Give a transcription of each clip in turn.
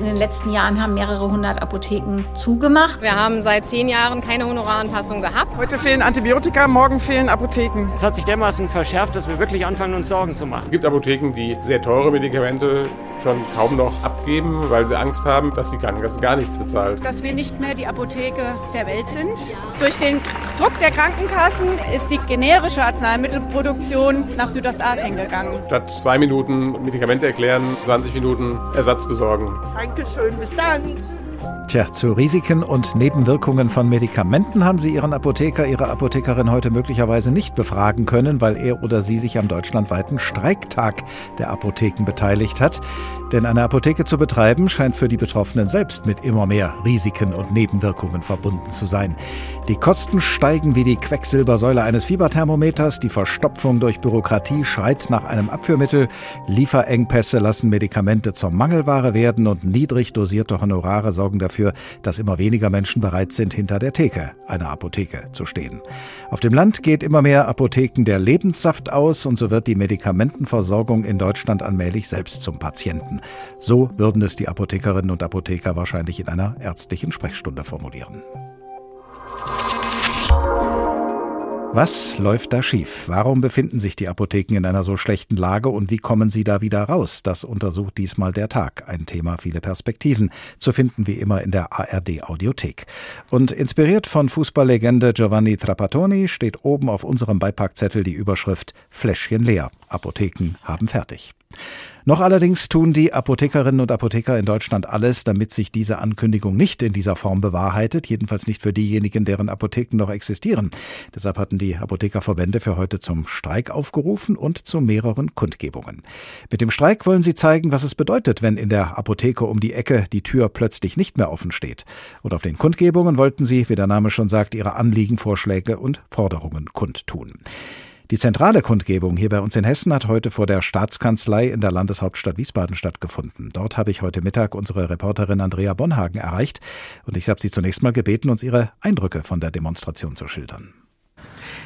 In den letzten Jahren haben mehrere hundert Apotheken zugemacht. Wir haben seit zehn Jahren keine Honoraranpassung gehabt. Heute fehlen Antibiotika, morgen fehlen Apotheken. Es hat sich dermaßen verschärft, dass wir wirklich anfangen, uns Sorgen zu machen. Es gibt Apotheken, die sehr teure Medikamente schon kaum noch abgeben, weil sie Angst haben, dass die Krankenkasse gar nichts bezahlt. Dass wir nicht mehr die Apotheke der Welt sind. Durch den Druck der Krankenkassen ist die generische Arzneimittelproduktion nach Südostasien gegangen. Statt zwei Minuten Medikamente erklären, 20 Minuten Ersatz besorgen. Dankeschön, bis dann. Tja, zu Risiken und Nebenwirkungen von Medikamenten haben Sie Ihren Apotheker, Ihre Apothekerin heute möglicherweise nicht befragen können, weil er oder sie sich am deutschlandweiten Streiktag der Apotheken beteiligt hat. Denn eine Apotheke zu betreiben scheint für die Betroffenen selbst mit immer mehr Risiken und Nebenwirkungen verbunden zu sein. Die Kosten steigen wie die Quecksilbersäule eines Fieberthermometers, die Verstopfung durch Bürokratie schreit nach einem Abführmittel, Lieferengpässe lassen Medikamente zur Mangelware werden und niedrig dosierte Honorare sorgen dafür, dass immer weniger Menschen bereit sind, hinter der Theke einer Apotheke zu stehen. Auf dem Land geht immer mehr Apotheken der Lebenssaft aus und so wird die Medikamentenversorgung in Deutschland allmählich selbst zum Patienten. So würden es die Apothekerinnen und Apotheker wahrscheinlich in einer ärztlichen Sprechstunde formulieren. Was läuft da schief? Warum befinden sich die Apotheken in einer so schlechten Lage und wie kommen sie da wieder raus? Das untersucht diesmal der Tag. Ein Thema, viele Perspektiven. Zu finden wie immer in der ARD Audiothek. Und inspiriert von Fußballlegende Giovanni Trapattoni steht oben auf unserem Beipackzettel die Überschrift Fläschchen leer. Apotheken haben fertig. Noch allerdings tun die Apothekerinnen und Apotheker in Deutschland alles, damit sich diese Ankündigung nicht in dieser Form bewahrheitet, jedenfalls nicht für diejenigen, deren Apotheken noch existieren. Deshalb hatten die Apothekerverbände für heute zum Streik aufgerufen und zu mehreren Kundgebungen. Mit dem Streik wollen sie zeigen, was es bedeutet, wenn in der Apotheke um die Ecke die Tür plötzlich nicht mehr offen steht. Und auf den Kundgebungen wollten sie, wie der Name schon sagt, ihre Anliegen, Vorschläge und Forderungen kundtun. Die zentrale Kundgebung hier bei uns in Hessen hat heute vor der Staatskanzlei in der Landeshauptstadt Wiesbaden stattgefunden. Dort habe ich heute Mittag unsere Reporterin Andrea Bonhagen erreicht und ich habe sie zunächst mal gebeten, uns ihre Eindrücke von der Demonstration zu schildern.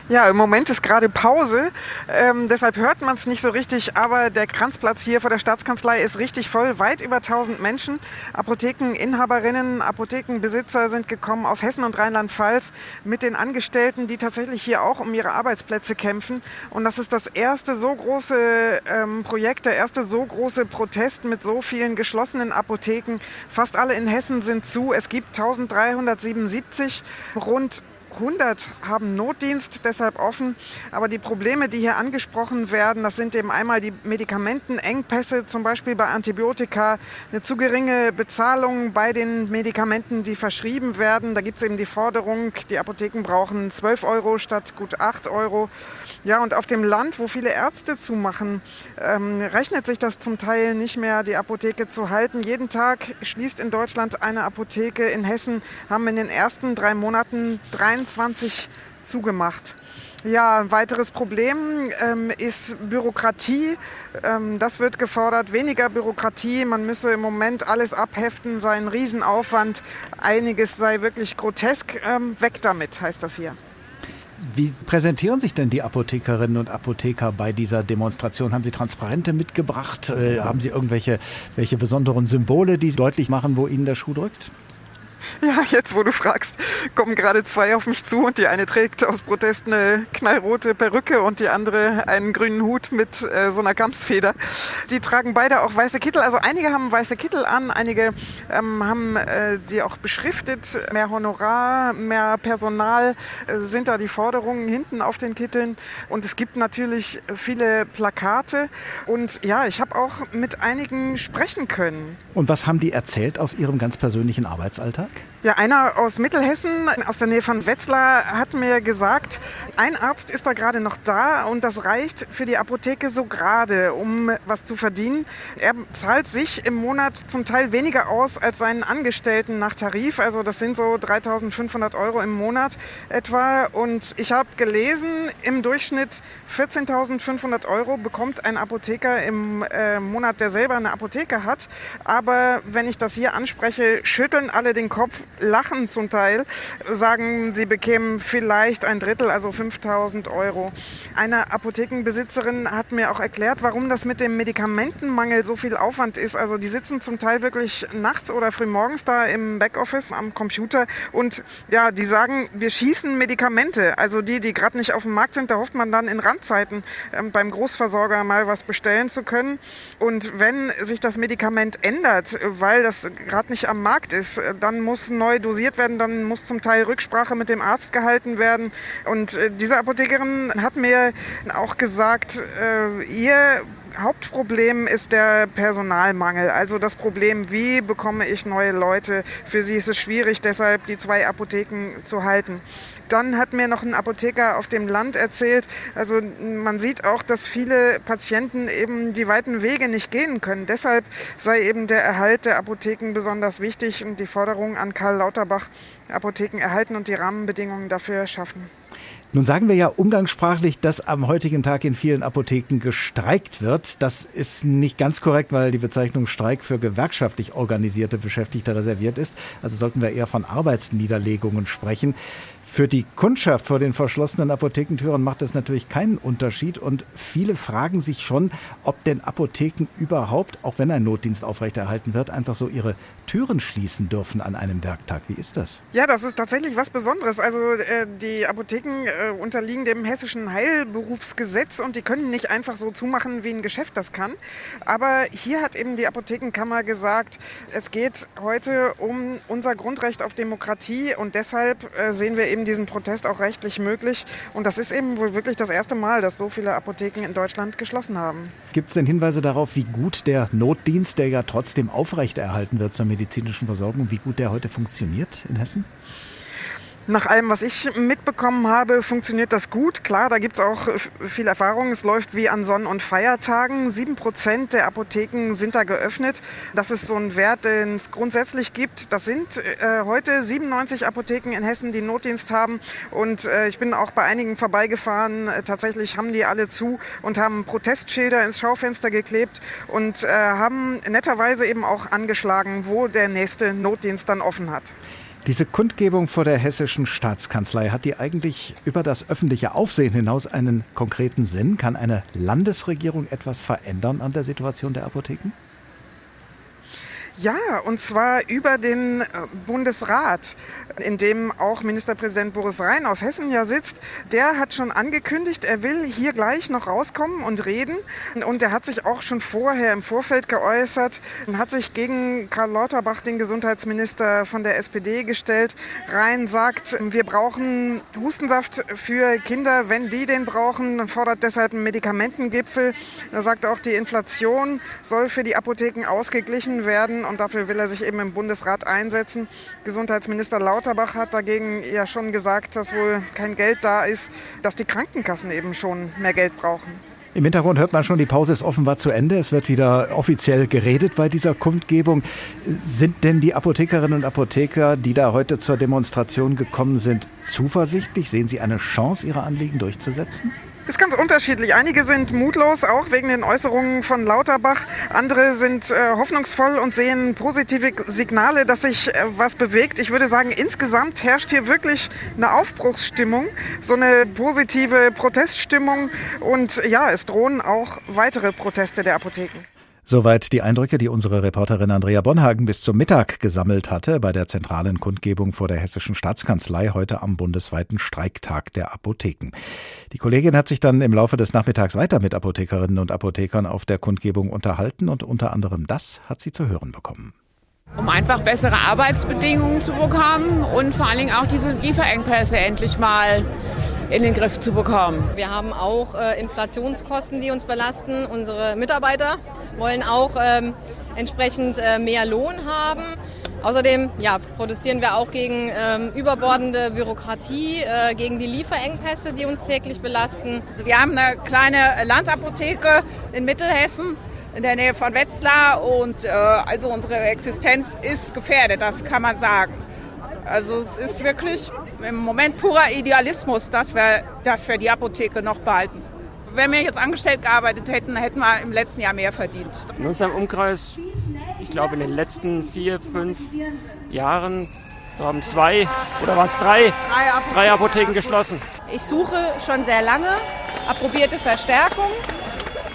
Ja, im Moment ist gerade Pause, ähm, deshalb hört man es nicht so richtig, aber der Kranzplatz hier vor der Staatskanzlei ist richtig voll, weit über 1000 Menschen. Apothekeninhaberinnen, Apothekenbesitzer sind gekommen aus Hessen und Rheinland-Pfalz mit den Angestellten, die tatsächlich hier auch um ihre Arbeitsplätze kämpfen. Und das ist das erste so große ähm, Projekt, der erste so große Protest mit so vielen geschlossenen Apotheken. Fast alle in Hessen sind zu. Es gibt 1377, rund 100 haben Notdienst, deshalb offen. Aber die Probleme, die hier angesprochen werden, das sind eben einmal die Medikamentenengpässe, zum Beispiel bei Antibiotika, eine zu geringe Bezahlung bei den Medikamenten, die verschrieben werden. Da gibt es eben die Forderung, die Apotheken brauchen 12 Euro statt gut 8 Euro. Ja, und auf dem Land, wo viele Ärzte zumachen, ähm, rechnet sich das zum Teil nicht mehr, die Apotheke zu halten. Jeden Tag schließt in Deutschland eine Apotheke. In Hessen haben in den ersten drei Monaten 23 zugemacht. Ja, ein weiteres Problem ähm, ist Bürokratie. Ähm, das wird gefordert, weniger Bürokratie. Man müsse im Moment alles abheften, sei ein Riesenaufwand. Einiges sei wirklich grotesk. Ähm, weg damit, heißt das hier. Wie präsentieren sich denn die Apothekerinnen und Apotheker bei dieser Demonstration? Haben Sie Transparente mitgebracht? Äh, haben Sie irgendwelche welche besonderen Symbole, die deutlich machen, wo Ihnen der Schuh drückt? Ja, jetzt wo du fragst, kommen gerade zwei auf mich zu und die eine trägt aus Protest eine knallrote Perücke und die andere einen grünen Hut mit äh, so einer Kampfsfeder. Die tragen beide auch weiße Kittel. Also einige haben weiße Kittel an, einige ähm, haben äh, die auch beschriftet. Mehr Honorar, mehr Personal äh, sind da die Forderungen hinten auf den Kitteln. Und es gibt natürlich viele Plakate. Und ja, ich habe auch mit einigen sprechen können. Und was haben die erzählt aus ihrem ganz persönlichen Arbeitsalltag? Ja, einer aus Mittelhessen, aus der Nähe von Wetzlar, hat mir gesagt, ein Arzt ist da gerade noch da und das reicht für die Apotheke so gerade, um was zu verdienen. Er zahlt sich im Monat zum Teil weniger aus als seinen Angestellten nach Tarif. Also das sind so 3500 Euro im Monat etwa. Und ich habe gelesen, im Durchschnitt 14.500 Euro bekommt ein Apotheker im äh, Monat, der selber eine Apotheke hat. Aber wenn ich das hier anspreche, schütteln alle den Kopf lachen zum Teil, sagen, sie bekämen vielleicht ein Drittel, also 5000 Euro. Eine Apothekenbesitzerin hat mir auch erklärt, warum das mit dem Medikamentenmangel so viel Aufwand ist. Also die sitzen zum Teil wirklich nachts oder frühmorgens da im Backoffice am Computer und ja, die sagen, wir schießen Medikamente. Also die, die gerade nicht auf dem Markt sind, da hofft man dann in Randzeiten ähm, beim Großversorger mal was bestellen zu können. Und wenn sich das Medikament ändert, weil das gerade nicht am Markt ist, dann muss neu dosiert werden, dann muss zum Teil Rücksprache mit dem Arzt gehalten werden. Und äh, diese Apothekerin hat mir auch gesagt, äh, ihr Hauptproblem ist der Personalmangel. Also das Problem, wie bekomme ich neue Leute? Für sie ist es schwierig, deshalb die zwei Apotheken zu halten. Dann hat mir noch ein Apotheker auf dem Land erzählt, also man sieht auch, dass viele Patienten eben die weiten Wege nicht gehen können. Deshalb sei eben der Erhalt der Apotheken besonders wichtig und die Forderung an Karl Lauterbach, Apotheken erhalten und die Rahmenbedingungen dafür schaffen. Nun sagen wir ja umgangssprachlich, dass am heutigen Tag in vielen Apotheken gestreikt wird. Das ist nicht ganz korrekt, weil die Bezeichnung Streik für gewerkschaftlich organisierte Beschäftigte reserviert ist. Also sollten wir eher von Arbeitsniederlegungen sprechen. Für die Kundschaft vor den verschlossenen Apothekentüren macht das natürlich keinen Unterschied und viele fragen sich schon, ob denn Apotheken überhaupt, auch wenn ein Notdienst aufrechterhalten wird, einfach so ihre Türen schließen dürfen an einem Werktag. Wie ist das? Ja, das ist tatsächlich was Besonderes. Also äh, die Apotheken äh, unterliegen dem hessischen Heilberufsgesetz und die können nicht einfach so zumachen, wie ein Geschäft das kann. Aber hier hat eben die Apothekenkammer gesagt, es geht heute um unser Grundrecht auf Demokratie und deshalb äh, sehen wir eben eben diesen Protest auch rechtlich möglich. Und das ist eben wohl wirklich das erste Mal, dass so viele Apotheken in Deutschland geschlossen haben. Gibt es denn Hinweise darauf, wie gut der Notdienst, der ja trotzdem aufrechterhalten wird zur medizinischen Versorgung, wie gut der heute funktioniert in Hessen? Nach allem, was ich mitbekommen habe, funktioniert das gut. Klar, da gibt es auch viel Erfahrung. Es läuft wie an Sonn- und Feiertagen. Sieben Prozent der Apotheken sind da geöffnet. Das ist so ein Wert, den es grundsätzlich gibt. Das sind äh, heute 97 Apotheken in Hessen, die Notdienst haben. Und äh, ich bin auch bei einigen vorbeigefahren. Äh, tatsächlich haben die alle zu und haben Protestschilder ins Schaufenster geklebt und äh, haben netterweise eben auch angeschlagen, wo der nächste Notdienst dann offen hat. Diese Kundgebung vor der hessischen Staatskanzlei, hat die eigentlich über das öffentliche Aufsehen hinaus einen konkreten Sinn? Kann eine Landesregierung etwas verändern an der Situation der Apotheken? Ja, und zwar über den äh, Bundesrat, in dem auch Ministerpräsident Boris Rhein aus Hessen ja sitzt. Der hat schon angekündigt, er will hier gleich noch rauskommen und reden. Und er hat sich auch schon vorher im Vorfeld geäußert und hat sich gegen Karl Lauterbach, den Gesundheitsminister von der SPD, gestellt. Rhein sagt, wir brauchen Hustensaft für Kinder. Wenn die den brauchen, fordert deshalb einen Medikamentengipfel. Er sagt auch, die Inflation soll für die Apotheken ausgeglichen werden und dafür will er sich eben im Bundesrat einsetzen. Gesundheitsminister Lauterbach hat dagegen ja schon gesagt, dass wohl kein Geld da ist, dass die Krankenkassen eben schon mehr Geld brauchen. Im Hintergrund hört man schon, die Pause ist offenbar zu Ende. Es wird wieder offiziell geredet bei dieser Kundgebung. Sind denn die Apothekerinnen und Apotheker, die da heute zur Demonstration gekommen sind, zuversichtlich? Sehen Sie eine Chance, Ihre Anliegen durchzusetzen? Ist ganz unterschiedlich. Einige sind mutlos, auch wegen den Äußerungen von Lauterbach. Andere sind äh, hoffnungsvoll und sehen positive Signale, dass sich äh, was bewegt. Ich würde sagen, insgesamt herrscht hier wirklich eine Aufbruchsstimmung, so eine positive Proteststimmung. Und ja, es drohen auch weitere Proteste der Apotheken. Soweit die Eindrücke, die unsere Reporterin Andrea Bonhagen bis zum Mittag gesammelt hatte bei der zentralen Kundgebung vor der Hessischen Staatskanzlei heute am bundesweiten Streiktag der Apotheken. Die Kollegin hat sich dann im Laufe des Nachmittags weiter mit Apothekerinnen und Apothekern auf der Kundgebung unterhalten und unter anderem das hat sie zu hören bekommen um einfach bessere Arbeitsbedingungen zu bekommen und vor allen Dingen auch diese Lieferengpässe endlich mal in den Griff zu bekommen. Wir haben auch äh, Inflationskosten, die uns belasten. Unsere Mitarbeiter wollen auch ähm, entsprechend äh, mehr Lohn haben. Außerdem ja, protestieren wir auch gegen ähm, überbordende Bürokratie, äh, gegen die Lieferengpässe, die uns täglich belasten. Also wir haben eine kleine Landapotheke in Mittelhessen in der Nähe von Wetzlar und äh, also unsere Existenz ist gefährdet, das kann man sagen. Also es ist wirklich im Moment purer Idealismus, dass wir das für die Apotheke noch behalten. Wenn wir jetzt angestellt gearbeitet hätten, hätten wir im letzten Jahr mehr verdient. In unserem Umkreis, ich glaube in den letzten vier, fünf Jahren Wir haben zwei oder waren es drei? Drei Apotheken, drei Apotheken geschlossen. Ich suche schon sehr lange approbierte Verstärkung,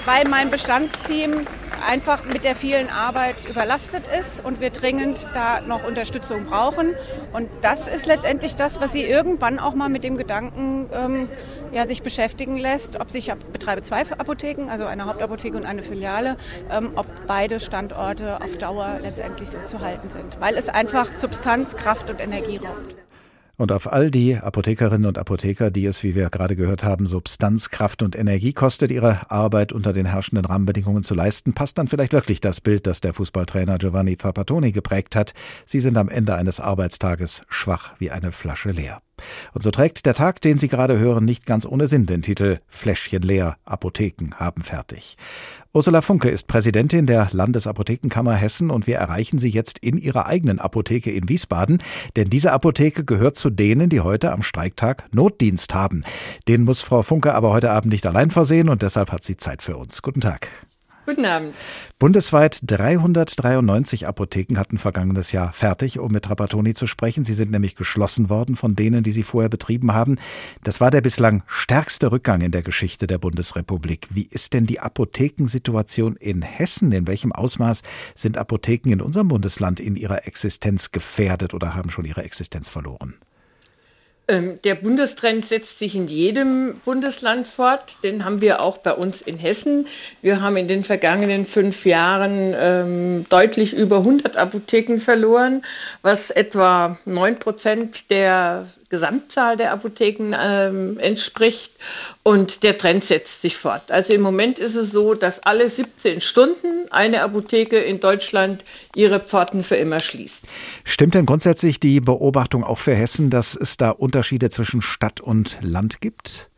weil mein Bestandsteam einfach mit der vielen Arbeit überlastet ist und wir dringend da noch Unterstützung brauchen. Und das ist letztendlich das, was sie irgendwann auch mal mit dem Gedanken ähm, ja, sich beschäftigen lässt, ob sich, ich betreibe zwei Apotheken, also eine Hauptapotheke und eine Filiale, ähm, ob beide Standorte auf Dauer letztendlich so zu halten sind, weil es einfach Substanz, Kraft und Energie raubt. Und auf all die Apothekerinnen und Apotheker, die es, wie wir gerade gehört haben, Substanz, Kraft und Energie kostet, ihre Arbeit unter den herrschenden Rahmenbedingungen zu leisten, passt dann vielleicht wirklich das Bild, das der Fußballtrainer Giovanni Trapattoni geprägt hat. Sie sind am Ende eines Arbeitstages schwach wie eine Flasche leer. Und so trägt der Tag, den Sie gerade hören, nicht ganz ohne Sinn den Titel Fläschchen leer, Apotheken haben fertig. Ursula Funke ist Präsidentin der Landesapothekenkammer Hessen und wir erreichen sie jetzt in ihrer eigenen Apotheke in Wiesbaden, denn diese Apotheke gehört zu denen, die heute am Streiktag Notdienst haben. Den muss Frau Funke aber heute Abend nicht allein versehen und deshalb hat sie Zeit für uns. Guten Tag. Guten Abend. Bundesweit 393 Apotheken hatten vergangenes Jahr fertig, um mit Trapattoni zu sprechen. Sie sind nämlich geschlossen worden von denen, die sie vorher betrieben haben. Das war der bislang stärkste Rückgang in der Geschichte der Bundesrepublik. Wie ist denn die Apothekensituation in Hessen? In welchem Ausmaß sind Apotheken in unserem Bundesland in ihrer Existenz gefährdet oder haben schon ihre Existenz verloren? Ähm, der Bundestrend setzt sich in jedem Bundesland fort. Den haben wir auch bei uns in Hessen. Wir haben in den vergangenen fünf Jahren ähm, deutlich über 100 Apotheken verloren, was etwa 9 Prozent der Gesamtzahl der Apotheken ähm, entspricht. Und der Trend setzt sich fort. Also im Moment ist es so, dass alle 17 Stunden eine Apotheke in Deutschland ihre Pforten für immer schließt. Stimmt denn grundsätzlich die Beobachtung auch für Hessen, dass es da Unterschiede zwischen Stadt und Land gibt?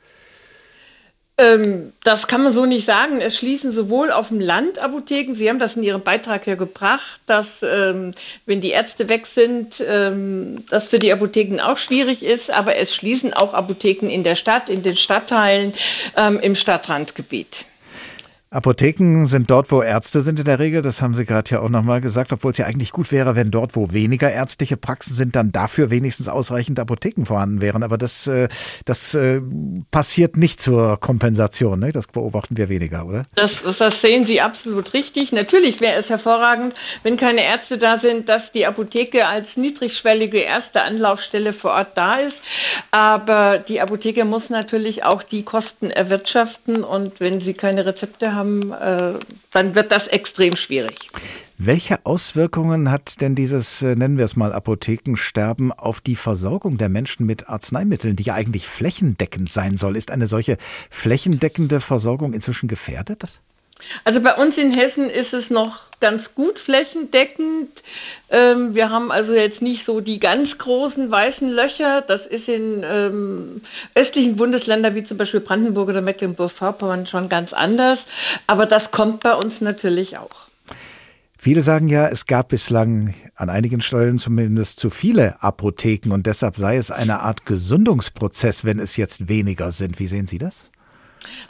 Ähm, das kann man so nicht sagen. Es schließen sowohl auf dem Land Apotheken, Sie haben das in Ihrem Beitrag ja gebracht, dass ähm, wenn die Ärzte weg sind, ähm, das für die Apotheken auch schwierig ist, aber es schließen auch Apotheken in der Stadt, in den Stadtteilen, ähm, im Stadtrandgebiet. Apotheken sind dort, wo Ärzte sind in der Regel. Das haben Sie gerade ja auch nochmal gesagt, obwohl es ja eigentlich gut wäre, wenn dort, wo weniger ärztliche Praxen sind, dann dafür wenigstens ausreichend Apotheken vorhanden wären. Aber das, äh, das äh, passiert nicht zur Kompensation. Ne? Das beobachten wir weniger, oder? Das, das sehen Sie absolut richtig. Natürlich wäre es hervorragend, wenn keine Ärzte da sind, dass die Apotheke als niedrigschwellige erste Anlaufstelle vor Ort da ist. Aber die Apotheke muss natürlich auch die Kosten erwirtschaften. Und wenn sie keine Rezepte haben, haben, äh, dann wird das extrem schwierig. Welche Auswirkungen hat denn dieses, äh, nennen wir es mal, Apothekensterben auf die Versorgung der Menschen mit Arzneimitteln, die ja eigentlich flächendeckend sein soll? Ist eine solche flächendeckende Versorgung inzwischen gefährdet? Also bei uns in Hessen ist es noch ganz gut flächendeckend. Ähm, wir haben also jetzt nicht so die ganz großen weißen Löcher. Das ist in ähm, östlichen Bundesländern wie zum Beispiel Brandenburg oder Mecklenburg-Vorpommern schon ganz anders. Aber das kommt bei uns natürlich auch. Viele sagen ja, es gab bislang an einigen Stellen zumindest zu viele Apotheken und deshalb sei es eine Art Gesundungsprozess, wenn es jetzt weniger sind. Wie sehen Sie das?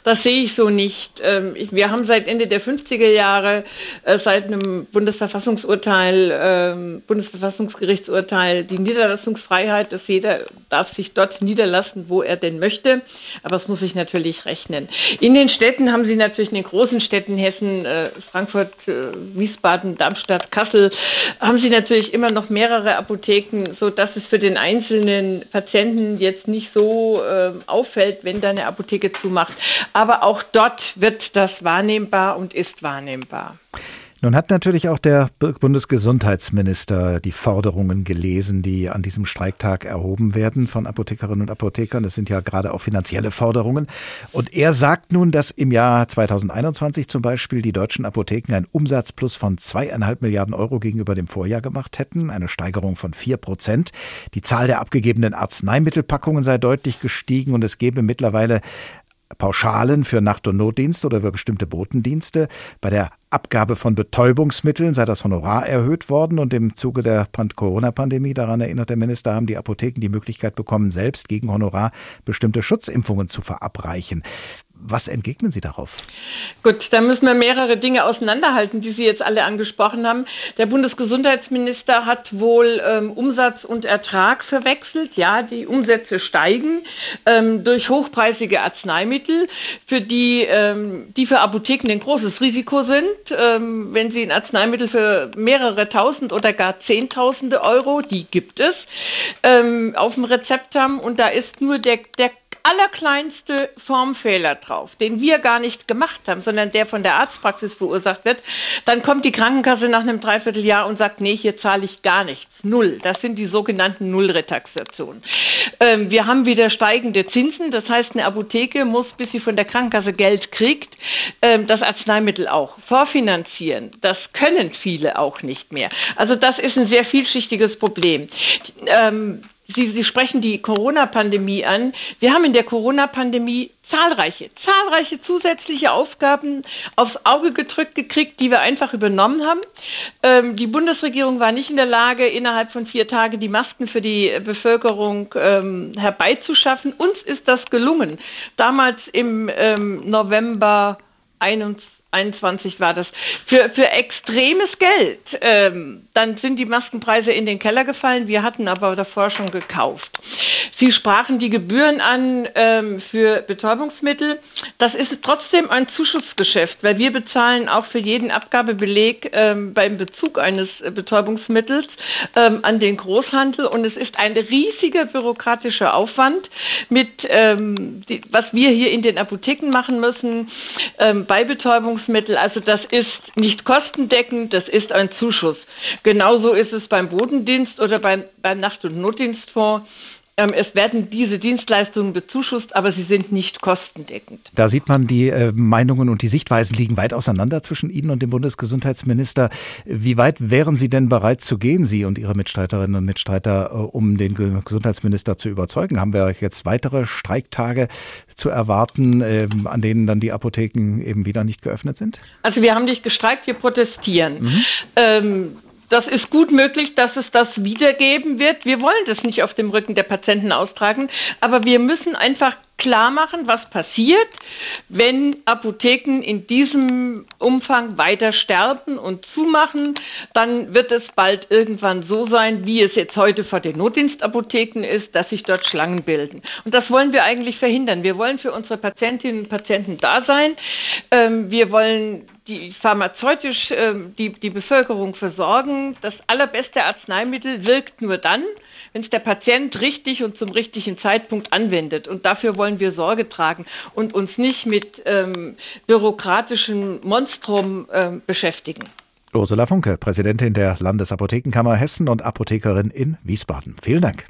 Das sehe ich so nicht. Ähm, wir haben seit Ende der 50er Jahre, äh, seit einem Bundesverfassungsurteil, ähm, Bundesverfassungsgerichtsurteil, die Niederlassungsfreiheit, dass jeder darf sich dort niederlassen, wo er denn möchte. Aber es muss sich natürlich rechnen. In den Städten haben Sie natürlich in den großen Städten Hessen, äh, Frankfurt, äh, Wiesbaden, Darmstadt, Kassel, haben Sie natürlich immer noch mehrere Apotheken, sodass es für den einzelnen Patienten jetzt nicht so ähm, auffällt, wenn da eine Apotheke zumacht. Aber auch dort wird das wahrnehmbar und ist wahrnehmbar. Nun hat natürlich auch der Bundesgesundheitsminister die Forderungen gelesen, die an diesem Streiktag erhoben werden von Apothekerinnen und Apothekern. Das sind ja gerade auch finanzielle Forderungen. Und er sagt nun, dass im Jahr 2021 zum Beispiel die deutschen Apotheken einen Umsatzplus von zweieinhalb Milliarden Euro gegenüber dem Vorjahr gemacht hätten, eine Steigerung von vier Prozent. Die Zahl der abgegebenen Arzneimittelpackungen sei deutlich gestiegen und es gebe mittlerweile Pauschalen für Nacht- und Notdienst oder für bestimmte Botendienste. Bei der Abgabe von Betäubungsmitteln sei das Honorar erhöht worden und im Zuge der Corona-Pandemie, daran erinnert der Minister, haben die Apotheken die Möglichkeit bekommen, selbst gegen Honorar bestimmte Schutzimpfungen zu verabreichen. Was entgegnen Sie darauf? Gut, da müssen wir mehrere Dinge auseinanderhalten, die Sie jetzt alle angesprochen haben. Der Bundesgesundheitsminister hat wohl ähm, Umsatz und Ertrag verwechselt. Ja, die Umsätze steigen ähm, durch hochpreisige Arzneimittel, für die, ähm, die für Apotheken ein großes Risiko sind. Ähm, wenn Sie ein Arzneimittel für mehrere tausend oder gar zehntausende Euro, die gibt es, ähm, auf dem Rezept haben und da ist nur der, der allerkleinste Formfehler drauf, den wir gar nicht gemacht haben, sondern der von der Arztpraxis verursacht wird, dann kommt die Krankenkasse nach einem Dreivierteljahr und sagt, nee, hier zahle ich gar nichts. Null. Das sind die sogenannten Nullretaxationen. Ähm, wir haben wieder steigende Zinsen. Das heißt, eine Apotheke muss, bis sie von der Krankenkasse Geld kriegt, ähm, das Arzneimittel auch vorfinanzieren. Das können viele auch nicht mehr. Also das ist ein sehr vielschichtiges Problem. Ähm, Sie, Sie sprechen die Corona-Pandemie an. Wir haben in der Corona-Pandemie zahlreiche, zahlreiche zusätzliche Aufgaben aufs Auge gedrückt gekriegt, die wir einfach übernommen haben. Ähm, die Bundesregierung war nicht in der Lage, innerhalb von vier Tagen die Masken für die Bevölkerung ähm, herbeizuschaffen. Uns ist das gelungen. Damals im ähm, November 21 21 war das, für, für extremes Geld. Ähm, dann sind die Maskenpreise in den Keller gefallen. Wir hatten aber davor schon gekauft. Sie sprachen die Gebühren an ähm, für Betäubungsmittel. Das ist trotzdem ein Zuschussgeschäft, weil wir bezahlen auch für jeden Abgabebeleg ähm, beim Bezug eines Betäubungsmittels ähm, an den Großhandel. Und es ist ein riesiger bürokratischer Aufwand, mit, ähm, die, was wir hier in den Apotheken machen müssen ähm, bei Betäubungsmitteln Nahrungsmittel. Also das ist nicht kostendeckend, das ist ein Zuschuss. Genauso ist es beim Bodendienst oder beim, beim Nacht- und Notdienstfonds. Ähm, es werden diese Dienstleistungen bezuschusst, aber sie sind nicht kostendeckend. Da sieht man, die äh, Meinungen und die Sichtweisen liegen weit auseinander zwischen Ihnen und dem Bundesgesundheitsminister. Wie weit wären Sie denn bereit zu gehen, Sie und Ihre Mitstreiterinnen und Mitstreiter, äh, um den Gesundheitsminister zu überzeugen? Haben wir jetzt weitere Streiktage zu erwarten, ähm, an denen dann die Apotheken eben wieder nicht geöffnet sind? Also wir haben nicht gestreikt, wir protestieren. Mhm. Ähm, das ist gut möglich, dass es das wiedergeben wird. Wir wollen das nicht auf dem Rücken der Patienten austragen, aber wir müssen einfach klar machen, was passiert, wenn Apotheken in diesem Umfang weiter sterben und zumachen. Dann wird es bald irgendwann so sein, wie es jetzt heute vor den Notdienstapotheken ist, dass sich dort Schlangen bilden. Und das wollen wir eigentlich verhindern. Wir wollen für unsere Patientinnen und Patienten da sein. Ähm, wir wollen die pharmazeutisch äh, die, die Bevölkerung versorgen. Das allerbeste Arzneimittel wirkt nur dann, wenn es der Patient richtig und zum richtigen Zeitpunkt anwendet. Und dafür wollen wir Sorge tragen und uns nicht mit ähm, bürokratischem Monstrum äh, beschäftigen. Ursula Funke, Präsidentin der Landesapothekenkammer Hessen und Apothekerin in Wiesbaden. Vielen Dank.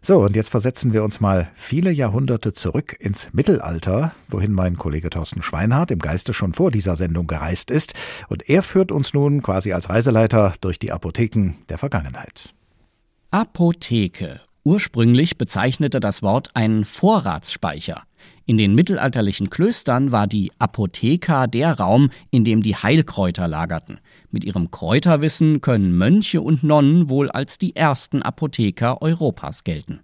So, und jetzt versetzen wir uns mal viele Jahrhunderte zurück ins Mittelalter, wohin mein Kollege Thorsten Schweinhardt im Geiste schon vor dieser Sendung gereist ist. Und er führt uns nun quasi als Reiseleiter durch die Apotheken der Vergangenheit. Apotheke. Ursprünglich bezeichnete das Wort einen Vorratsspeicher. In den mittelalterlichen Klöstern war die Apotheka der Raum, in dem die Heilkräuter lagerten. Mit ihrem Kräuterwissen können Mönche und Nonnen wohl als die ersten Apotheker Europas gelten.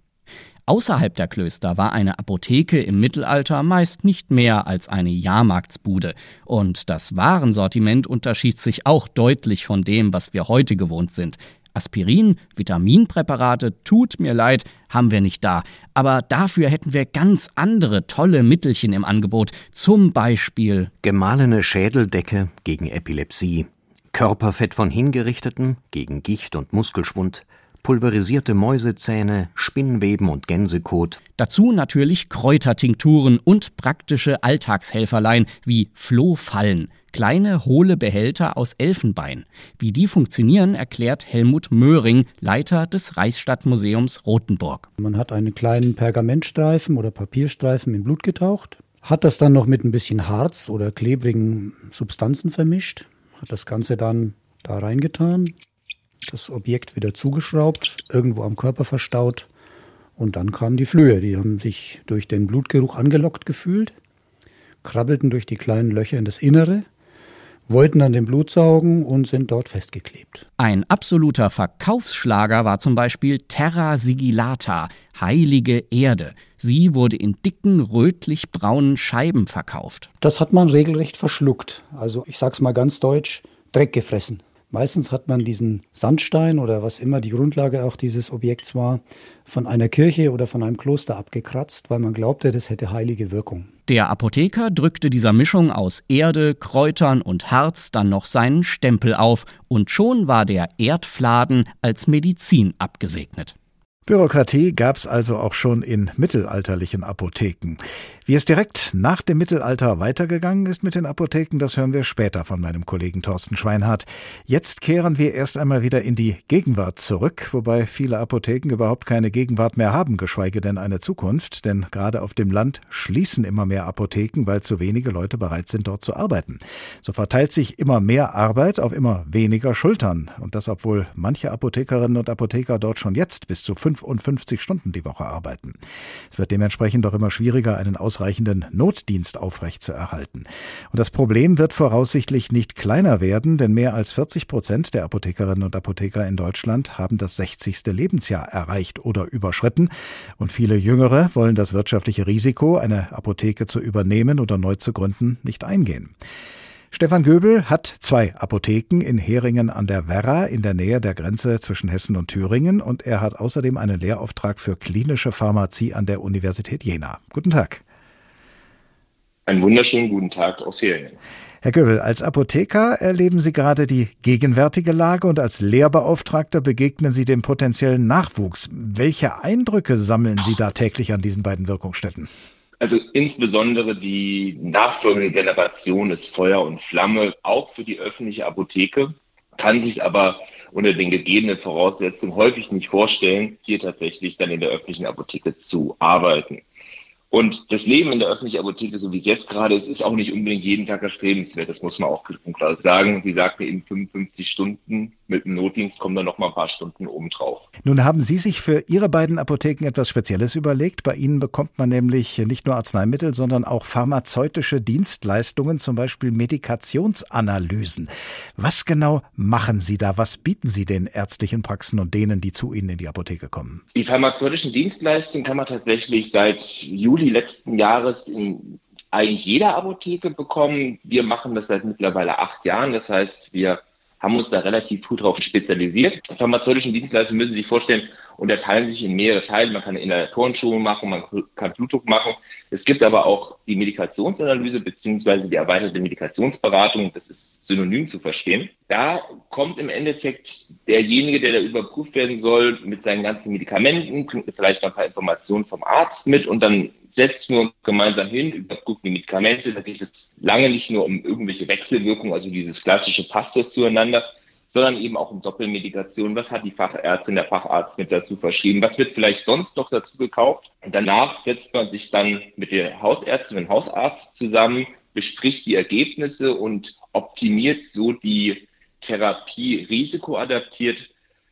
Außerhalb der Klöster war eine Apotheke im Mittelalter meist nicht mehr als eine Jahrmarktsbude, und das Warensortiment unterschied sich auch deutlich von dem, was wir heute gewohnt sind. Aspirin, Vitaminpräparate, tut mir leid, haben wir nicht da. Aber dafür hätten wir ganz andere tolle Mittelchen im Angebot. Zum Beispiel gemahlene Schädeldecke gegen Epilepsie, Körperfett von Hingerichteten gegen Gicht und Muskelschwund, pulverisierte Mäusezähne, Spinnweben und Gänsekot. Dazu natürlich Kräutertinkturen und praktische Alltagshelferlein wie Flohfallen, kleine hohle Behälter aus Elfenbein. Wie die funktionieren, erklärt Helmut Möhring, Leiter des Reichsstadtmuseums Rothenburg. Man hat einen kleinen Pergamentstreifen oder Papierstreifen in Blut getaucht, hat das dann noch mit ein bisschen Harz oder klebrigen Substanzen vermischt, hat das Ganze dann da reingetan, das Objekt wieder zugeschraubt, irgendwo am Körper verstaut und dann kamen die Flöhe. Die haben sich durch den Blutgeruch angelockt gefühlt, krabbelten durch die kleinen Löcher in das Innere, wollten an dem Blut saugen und sind dort festgeklebt. Ein absoluter Verkaufsschlager war zum Beispiel Terra Sigillata, heilige Erde. Sie wurde in dicken, rötlich-braunen Scheiben verkauft. Das hat man regelrecht verschluckt. Also ich sag's mal ganz deutsch, Dreck gefressen. Meistens hat man diesen Sandstein oder was immer die Grundlage auch dieses Objekts war, von einer Kirche oder von einem Kloster abgekratzt, weil man glaubte, das hätte heilige Wirkung. Der Apotheker drückte dieser Mischung aus Erde, Kräutern und Harz dann noch seinen Stempel auf, und schon war der Erdfladen als Medizin abgesegnet. Bürokratie gab es also auch schon in mittelalterlichen Apotheken. Wie es direkt nach dem Mittelalter weitergegangen ist mit den Apotheken, das hören wir später von meinem Kollegen Thorsten Schweinhardt. Jetzt kehren wir erst einmal wieder in die Gegenwart zurück, wobei viele Apotheken überhaupt keine Gegenwart mehr haben, geschweige denn eine Zukunft, denn gerade auf dem Land schließen immer mehr Apotheken, weil zu wenige Leute bereit sind, dort zu arbeiten. So verteilt sich immer mehr Arbeit auf immer weniger Schultern und das obwohl manche Apothekerinnen und Apotheker dort schon jetzt bis zu 55 Stunden die Woche arbeiten. Es wird dementsprechend auch immer schwieriger, einen ausreichenden Notdienst aufrechtzuerhalten. Und das Problem wird voraussichtlich nicht kleiner werden, denn mehr als 40 Prozent der Apothekerinnen und Apotheker in Deutschland haben das 60. Lebensjahr erreicht oder überschritten. Und viele Jüngere wollen das wirtschaftliche Risiko, eine Apotheke zu übernehmen oder neu zu gründen, nicht eingehen. Stefan Göbel hat zwei Apotheken in Heringen an der Werra in der Nähe der Grenze zwischen Hessen und Thüringen und er hat außerdem einen Lehrauftrag für klinische Pharmazie an der Universität Jena. Guten Tag. Einen wunderschönen guten Tag aus Heringen. Herr Göbel, als Apotheker erleben Sie gerade die gegenwärtige Lage und als Lehrbeauftragter begegnen Sie dem potenziellen Nachwuchs. Welche Eindrücke sammeln Sie da täglich an diesen beiden Wirkungsstätten? Also insbesondere die nachfolgende Generation ist Feuer und Flamme, auch für die öffentliche Apotheke, kann sich aber unter den gegebenen Voraussetzungen häufig nicht vorstellen, hier tatsächlich dann in der öffentlichen Apotheke zu arbeiten. Und das Leben in der öffentlichen Apotheke, so wie es jetzt gerade ist, ist auch nicht unbedingt jeden Tag erstrebenswert. Das muss man auch klar sagen. Sie sagten eben 55 Stunden. Mit dem Notdienst kommen dann noch mal ein paar Stunden obendrauf. Nun haben Sie sich für Ihre beiden Apotheken etwas Spezielles überlegt. Bei Ihnen bekommt man nämlich nicht nur Arzneimittel, sondern auch pharmazeutische Dienstleistungen, zum Beispiel Medikationsanalysen. Was genau machen Sie da? Was bieten Sie den ärztlichen Praxen und denen, die zu Ihnen in die Apotheke kommen? Die pharmazeutischen Dienstleistungen kann man tatsächlich seit Juli Juli letzten Jahres in eigentlich jeder Apotheke bekommen. Wir machen das seit mittlerweile acht Jahren. Das heißt, wir haben uns da relativ früh darauf spezialisiert. Pharmazeutischen Dienstleister müssen sich vorstellen, unterteilen sich in mehrere Teile. Man kann Inhalatorenschulung machen, man kann Blutdruck machen. Es gibt aber auch die Medikationsanalyse beziehungsweise die erweiterte Medikationsberatung. Das ist synonym zu verstehen. Da kommt im Endeffekt derjenige, der da überprüft werden soll, mit seinen ganzen Medikamenten, vielleicht noch ein paar Informationen vom Arzt mit und dann setzen wir uns gemeinsam hin, überprüfen die Medikamente. Da geht es lange nicht nur um irgendwelche Wechselwirkungen, also dieses klassische Passt zueinander, sondern eben auch um Doppelmedikation. Was hat die Fachärztin, der Facharzt mit dazu verschrieben? Was wird vielleicht sonst noch dazu gekauft? Und danach setzt man sich dann mit der Hausärztin und Hausarzt zusammen, bespricht die Ergebnisse und optimiert so die Therapie risikoadaptiert.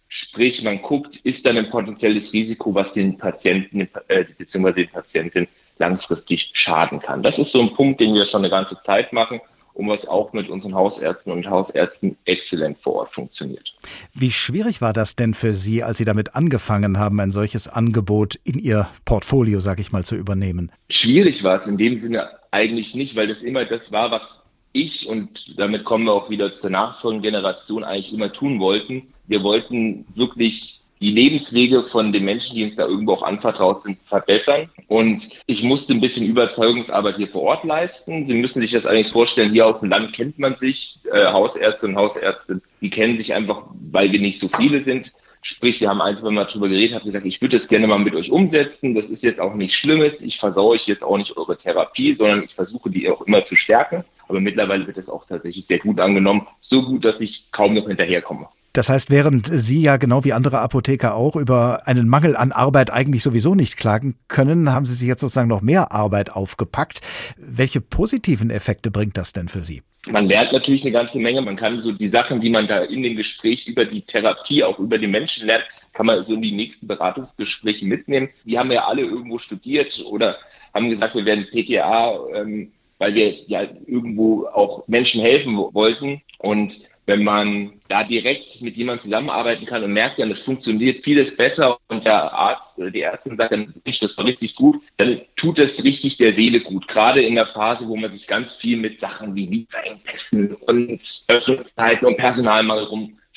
Sprich, man guckt, ist dann ein potenzielles Risiko, was den Patienten äh, bzw. den Patienten langfristig schaden kann. Das ist so ein Punkt, den wir schon eine ganze Zeit machen und was auch mit unseren Hausärzten und Hausärzten exzellent vor Ort funktioniert. Wie schwierig war das denn für Sie, als Sie damit angefangen haben, ein solches Angebot in Ihr Portfolio, sag ich mal, zu übernehmen? Schwierig war es in dem Sinne eigentlich nicht, weil das immer das war, was ich und damit kommen wir auch wieder zur nachfolgenden Generation eigentlich immer tun wollten. Wir wollten wirklich die Lebenswege von den Menschen, die uns da irgendwo auch anvertraut sind, verbessern. Und ich musste ein bisschen Überzeugungsarbeit hier vor Ort leisten. Sie müssen sich das eigentlich vorstellen, hier auf dem Land kennt man sich, äh, Hausärzte und Hausärzte, die kennen sich einfach, weil wir nicht so viele sind. Sprich, wir haben ein, zwei Mal darüber geredet, habe gesagt, ich würde das gerne mal mit euch umsetzen. Das ist jetzt auch nichts Schlimmes. Ich versaue euch jetzt auch nicht eure Therapie, sondern ich versuche die auch immer zu stärken. Aber mittlerweile wird es auch tatsächlich sehr gut angenommen. So gut, dass ich kaum noch hinterherkomme. Das heißt, während Sie ja genau wie andere Apotheker auch über einen Mangel an Arbeit eigentlich sowieso nicht klagen können, haben Sie sich jetzt sozusagen noch mehr Arbeit aufgepackt. Welche positiven Effekte bringt das denn für Sie? Man lernt natürlich eine ganze Menge. Man kann so die Sachen, die man da in dem Gespräch über die Therapie, auch über den Menschen lernt, kann man so in die nächsten Beratungsgespräche mitnehmen. Wir haben ja alle irgendwo studiert oder haben gesagt, wir werden PTA. Ähm, weil wir ja irgendwo auch Menschen helfen wollten. Und wenn man da direkt mit jemandem zusammenarbeiten kann und merkt dann, es funktioniert vieles besser und der Arzt oder die Ärztin sagt dann, Mensch, das war richtig gut, dann tut es richtig der Seele gut. Gerade in der Phase, wo man sich ganz viel mit Sachen wie Lieferengpässen und Öffnungszeiten und Personalmangel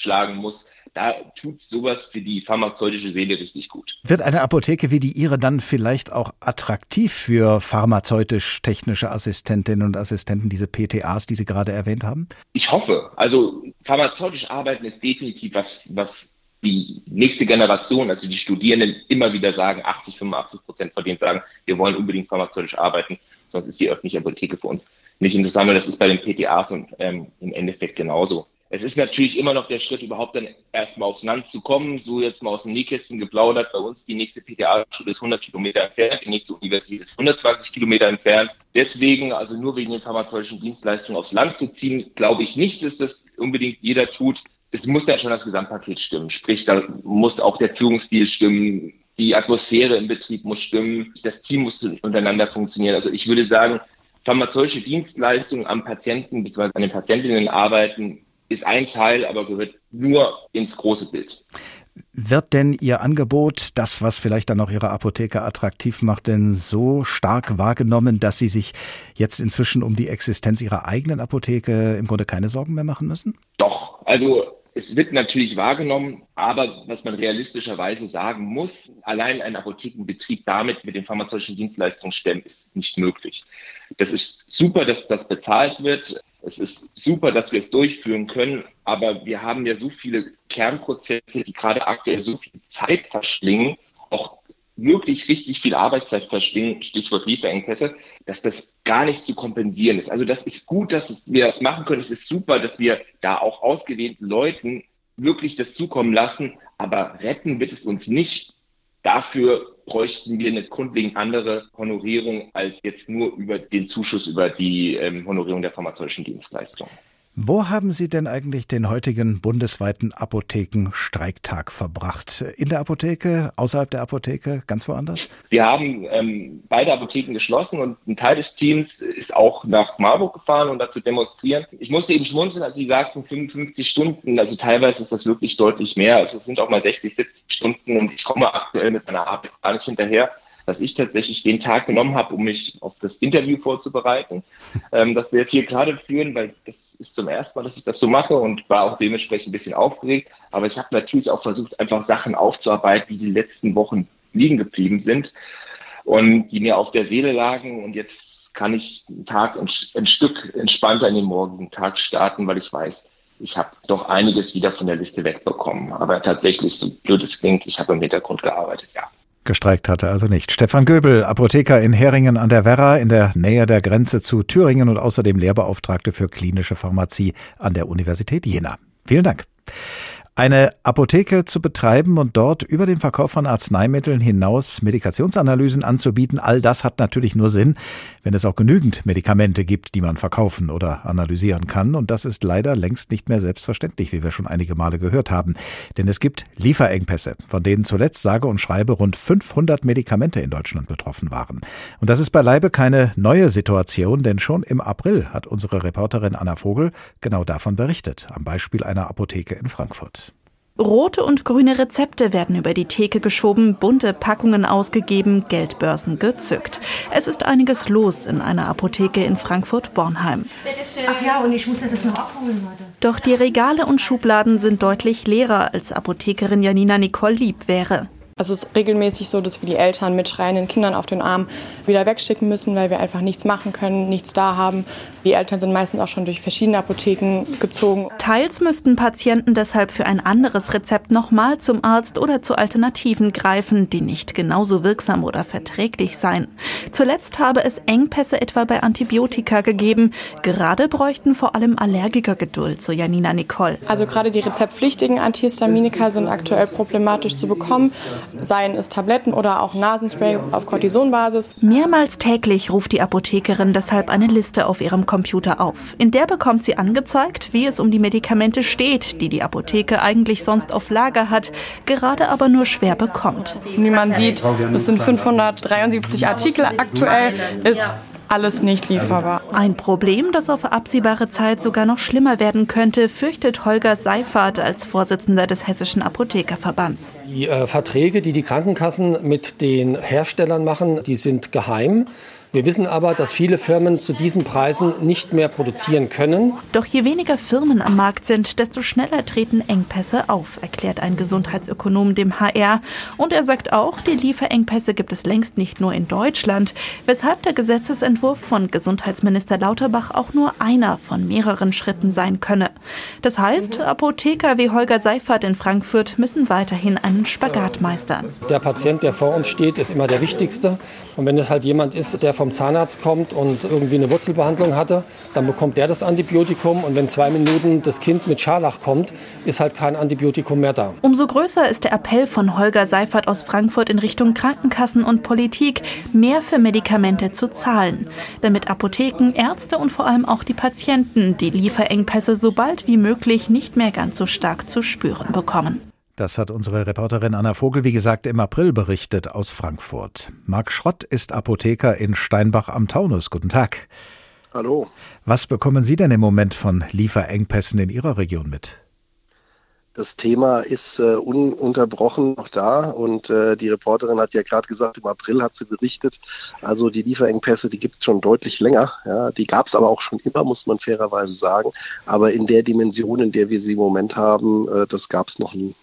rumschlagen muss da tut sowas für die pharmazeutische Seele richtig gut. Wird eine Apotheke wie die Ihre dann vielleicht auch attraktiv für pharmazeutisch-technische Assistentinnen und Assistenten, diese PTAs, die Sie gerade erwähnt haben? Ich hoffe. Also pharmazeutisch arbeiten ist definitiv was, was die nächste Generation, also die Studierenden, immer wieder sagen, 80, 85 Prozent von denen sagen, wir wollen unbedingt pharmazeutisch arbeiten, sonst ist die öffentliche Apotheke für uns nicht interessant. Und das ist bei den PTAs und ähm, im Endeffekt genauso. Es ist natürlich immer noch der Schritt, überhaupt dann erstmal aufs Land zu kommen. So jetzt mal aus dem Nähkästchen geplaudert. Bei uns die nächste PTA-Schule ist 100 Kilometer entfernt, die nächste Universität ist 120 Kilometer entfernt. Deswegen, also nur wegen den pharmazeutischen Dienstleistungen aufs Land zu ziehen, glaube ich nicht, dass das unbedingt jeder tut. Es muss dann schon das Gesamtpaket stimmen. Sprich, da muss auch der Führungsstil stimmen. Die Atmosphäre im Betrieb muss stimmen. Das Team muss untereinander funktionieren. Also ich würde sagen, pharmazeutische Dienstleistungen am Patienten bzw. an den Patientinnen arbeiten ist ein Teil, aber gehört nur ins große Bild. Wird denn Ihr Angebot, das, was vielleicht dann auch Ihre Apotheke attraktiv macht, denn so stark wahrgenommen, dass Sie sich jetzt inzwischen um die Existenz Ihrer eigenen Apotheke im Grunde keine Sorgen mehr machen müssen? Doch, also es wird natürlich wahrgenommen, aber was man realistischerweise sagen muss, allein ein Apothekenbetrieb damit mit den pharmazeutischen Dienstleistungen stemmen, ist nicht möglich. Das ist super, dass das bezahlt wird. Es ist super, dass wir es durchführen können, aber wir haben ja so viele Kernprozesse, die gerade aktuell so viel Zeit verschlingen, auch wirklich richtig viel Arbeitszeit verschlingen, Stichwort Lieferengpässe, dass das gar nicht zu kompensieren ist. Also das ist gut, dass wir das machen können. Es ist super, dass wir da auch ausgewählten Leuten wirklich das zukommen lassen, aber retten wird es uns nicht. Dafür bräuchten wir eine grundlegend andere Honorierung als jetzt nur über den Zuschuss über die ähm, Honorierung der pharmazeutischen Dienstleistung. Wo haben Sie denn eigentlich den heutigen bundesweiten Apothekenstreiktag verbracht? In der Apotheke, außerhalb der Apotheke, ganz woanders? Wir haben ähm, beide Apotheken geschlossen und ein Teil des Teams ist auch nach Marburg gefahren, um da zu demonstrieren. Ich musste eben schmunzeln, als Sie sagten 55 Stunden. Also teilweise ist das wirklich deutlich mehr. Also es sind auch mal 60, 70 Stunden und ich komme aktuell mit meiner Arbeit gar nicht hinterher dass ich tatsächlich den Tag genommen habe, um mich auf das Interview vorzubereiten, ähm, das wir jetzt hier gerade führen, weil das ist zum ersten Mal, dass ich das so mache und war auch dementsprechend ein bisschen aufgeregt. Aber ich habe natürlich auch versucht, einfach Sachen aufzuarbeiten, die die letzten Wochen liegen geblieben sind und die mir auf der Seele lagen. Und jetzt kann ich einen Tag ein, ein Stück entspannter in den morgigen Tag starten, weil ich weiß, ich habe doch einiges wieder von der Liste wegbekommen. Aber tatsächlich, so blöd es klingt, ich habe im Hintergrund gearbeitet, ja. Gestreikt hatte also nicht. Stefan Göbel, Apotheker in Heringen an der Werra in der Nähe der Grenze zu Thüringen und außerdem Lehrbeauftragte für klinische Pharmazie an der Universität Jena. Vielen Dank. Eine Apotheke zu betreiben und dort über den Verkauf von Arzneimitteln hinaus Medikationsanalysen anzubieten, all das hat natürlich nur Sinn, wenn es auch genügend Medikamente gibt, die man verkaufen oder analysieren kann. Und das ist leider längst nicht mehr selbstverständlich, wie wir schon einige Male gehört haben. Denn es gibt Lieferengpässe, von denen zuletzt sage und schreibe rund 500 Medikamente in Deutschland betroffen waren. Und das ist beileibe keine neue Situation, denn schon im April hat unsere Reporterin Anna Vogel genau davon berichtet, am Beispiel einer Apotheke in Frankfurt. Rote und grüne Rezepte werden über die Theke geschoben, bunte Packungen ausgegeben, Geldbörsen gezückt. Es ist einiges los in einer Apotheke in Frankfurt-Bornheim. Ach ja, und ich muss ja das noch abholen, Leute. Doch die Regale und Schubladen sind deutlich leerer, als Apothekerin Janina Nicole lieb wäre. Also es ist regelmäßig so, dass wir die Eltern mit schreienden Kindern auf den Arm wieder wegschicken müssen, weil wir einfach nichts machen können, nichts da haben. Die Eltern sind meistens auch schon durch verschiedene Apotheken gezogen. Teils müssten Patienten deshalb für ein anderes Rezept nochmal zum Arzt oder zu Alternativen greifen, die nicht genauso wirksam oder verträglich seien. Zuletzt habe es Engpässe etwa bei Antibiotika gegeben. Gerade bräuchten vor allem Allergiker Geduld, so Janina Nicole. Also gerade die rezeptpflichtigen Antihistaminika sind aktuell problematisch zu bekommen seien es Tabletten oder auch Nasenspray auf Cortisonbasis. Mehrmals täglich ruft die Apothekerin deshalb eine Liste auf ihrem Computer auf. In der bekommt sie angezeigt, wie es um die Medikamente steht, die die Apotheke eigentlich sonst auf Lager hat, gerade aber nur schwer bekommt. Wie man sieht, es sind 573 Artikel aktuell, ist alles nicht lieferbar. Ein Problem, das auf absehbare Zeit sogar noch schlimmer werden könnte, fürchtet Holger Seifert als Vorsitzender des Hessischen Apothekerverbands. Die äh, Verträge, die die Krankenkassen mit den Herstellern machen, die sind geheim. Wir wissen aber, dass viele Firmen zu diesen Preisen nicht mehr produzieren können. Doch je weniger Firmen am Markt sind, desto schneller treten Engpässe auf, erklärt ein Gesundheitsökonom dem HR. Und er sagt auch, die Lieferengpässe gibt es längst nicht nur in Deutschland, weshalb der Gesetzesentwurf von Gesundheitsminister Lauterbach auch nur einer von mehreren Schritten sein könne. Das heißt, Apotheker wie Holger Seifert in Frankfurt müssen weiterhin einen Spagat meistern. Der Patient, der vor uns steht, ist immer der wichtigste. Und wenn es halt jemand ist, der vom Zahnarzt kommt und irgendwie eine Wurzelbehandlung hatte, dann bekommt der das Antibiotikum und wenn zwei Minuten das Kind mit Scharlach kommt, ist halt kein Antibiotikum mehr da. Umso größer ist der Appell von Holger Seifert aus Frankfurt in Richtung Krankenkassen und Politik, mehr für Medikamente zu zahlen, damit Apotheken, Ärzte und vor allem auch die Patienten die Lieferengpässe so bald wie möglich nicht mehr ganz so stark zu spüren bekommen. Das hat unsere Reporterin Anna Vogel, wie gesagt, im April berichtet aus Frankfurt. Marc Schrott ist Apotheker in Steinbach am Taunus. Guten Tag. Hallo. Was bekommen Sie denn im Moment von Lieferengpässen in Ihrer Region mit? Das Thema ist äh, ununterbrochen noch da und äh, die Reporterin hat ja gerade gesagt, im April hat sie berichtet, also die Lieferengpässe, die gibt es schon deutlich länger. Ja, die gab es aber auch schon immer, muss man fairerweise sagen. Aber in der Dimension, in der wir sie im Moment haben, äh, das gab es noch nie.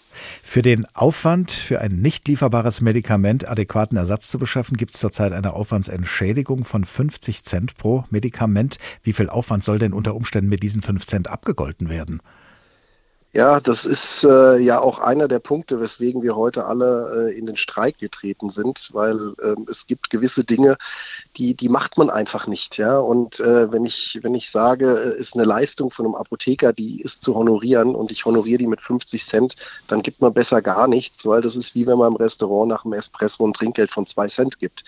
Für den Aufwand, für ein nicht lieferbares Medikament adäquaten Ersatz zu beschaffen, gibt es zurzeit eine Aufwandsentschädigung von 50 Cent pro Medikament. Wie viel Aufwand soll denn unter Umständen mit diesen 5 Cent abgegolten werden? Ja, das ist äh, ja auch einer der Punkte, weswegen wir heute alle äh, in den Streik getreten sind, weil ähm, es gibt gewisse Dinge, die, die macht man einfach nicht. Ja? Und äh, wenn, ich, wenn ich sage, äh, ist eine Leistung von einem Apotheker, die ist zu honorieren und ich honoriere die mit 50 Cent, dann gibt man besser gar nichts, weil das ist wie wenn man im Restaurant nach einem Espresso ein Trinkgeld von zwei Cent gibt.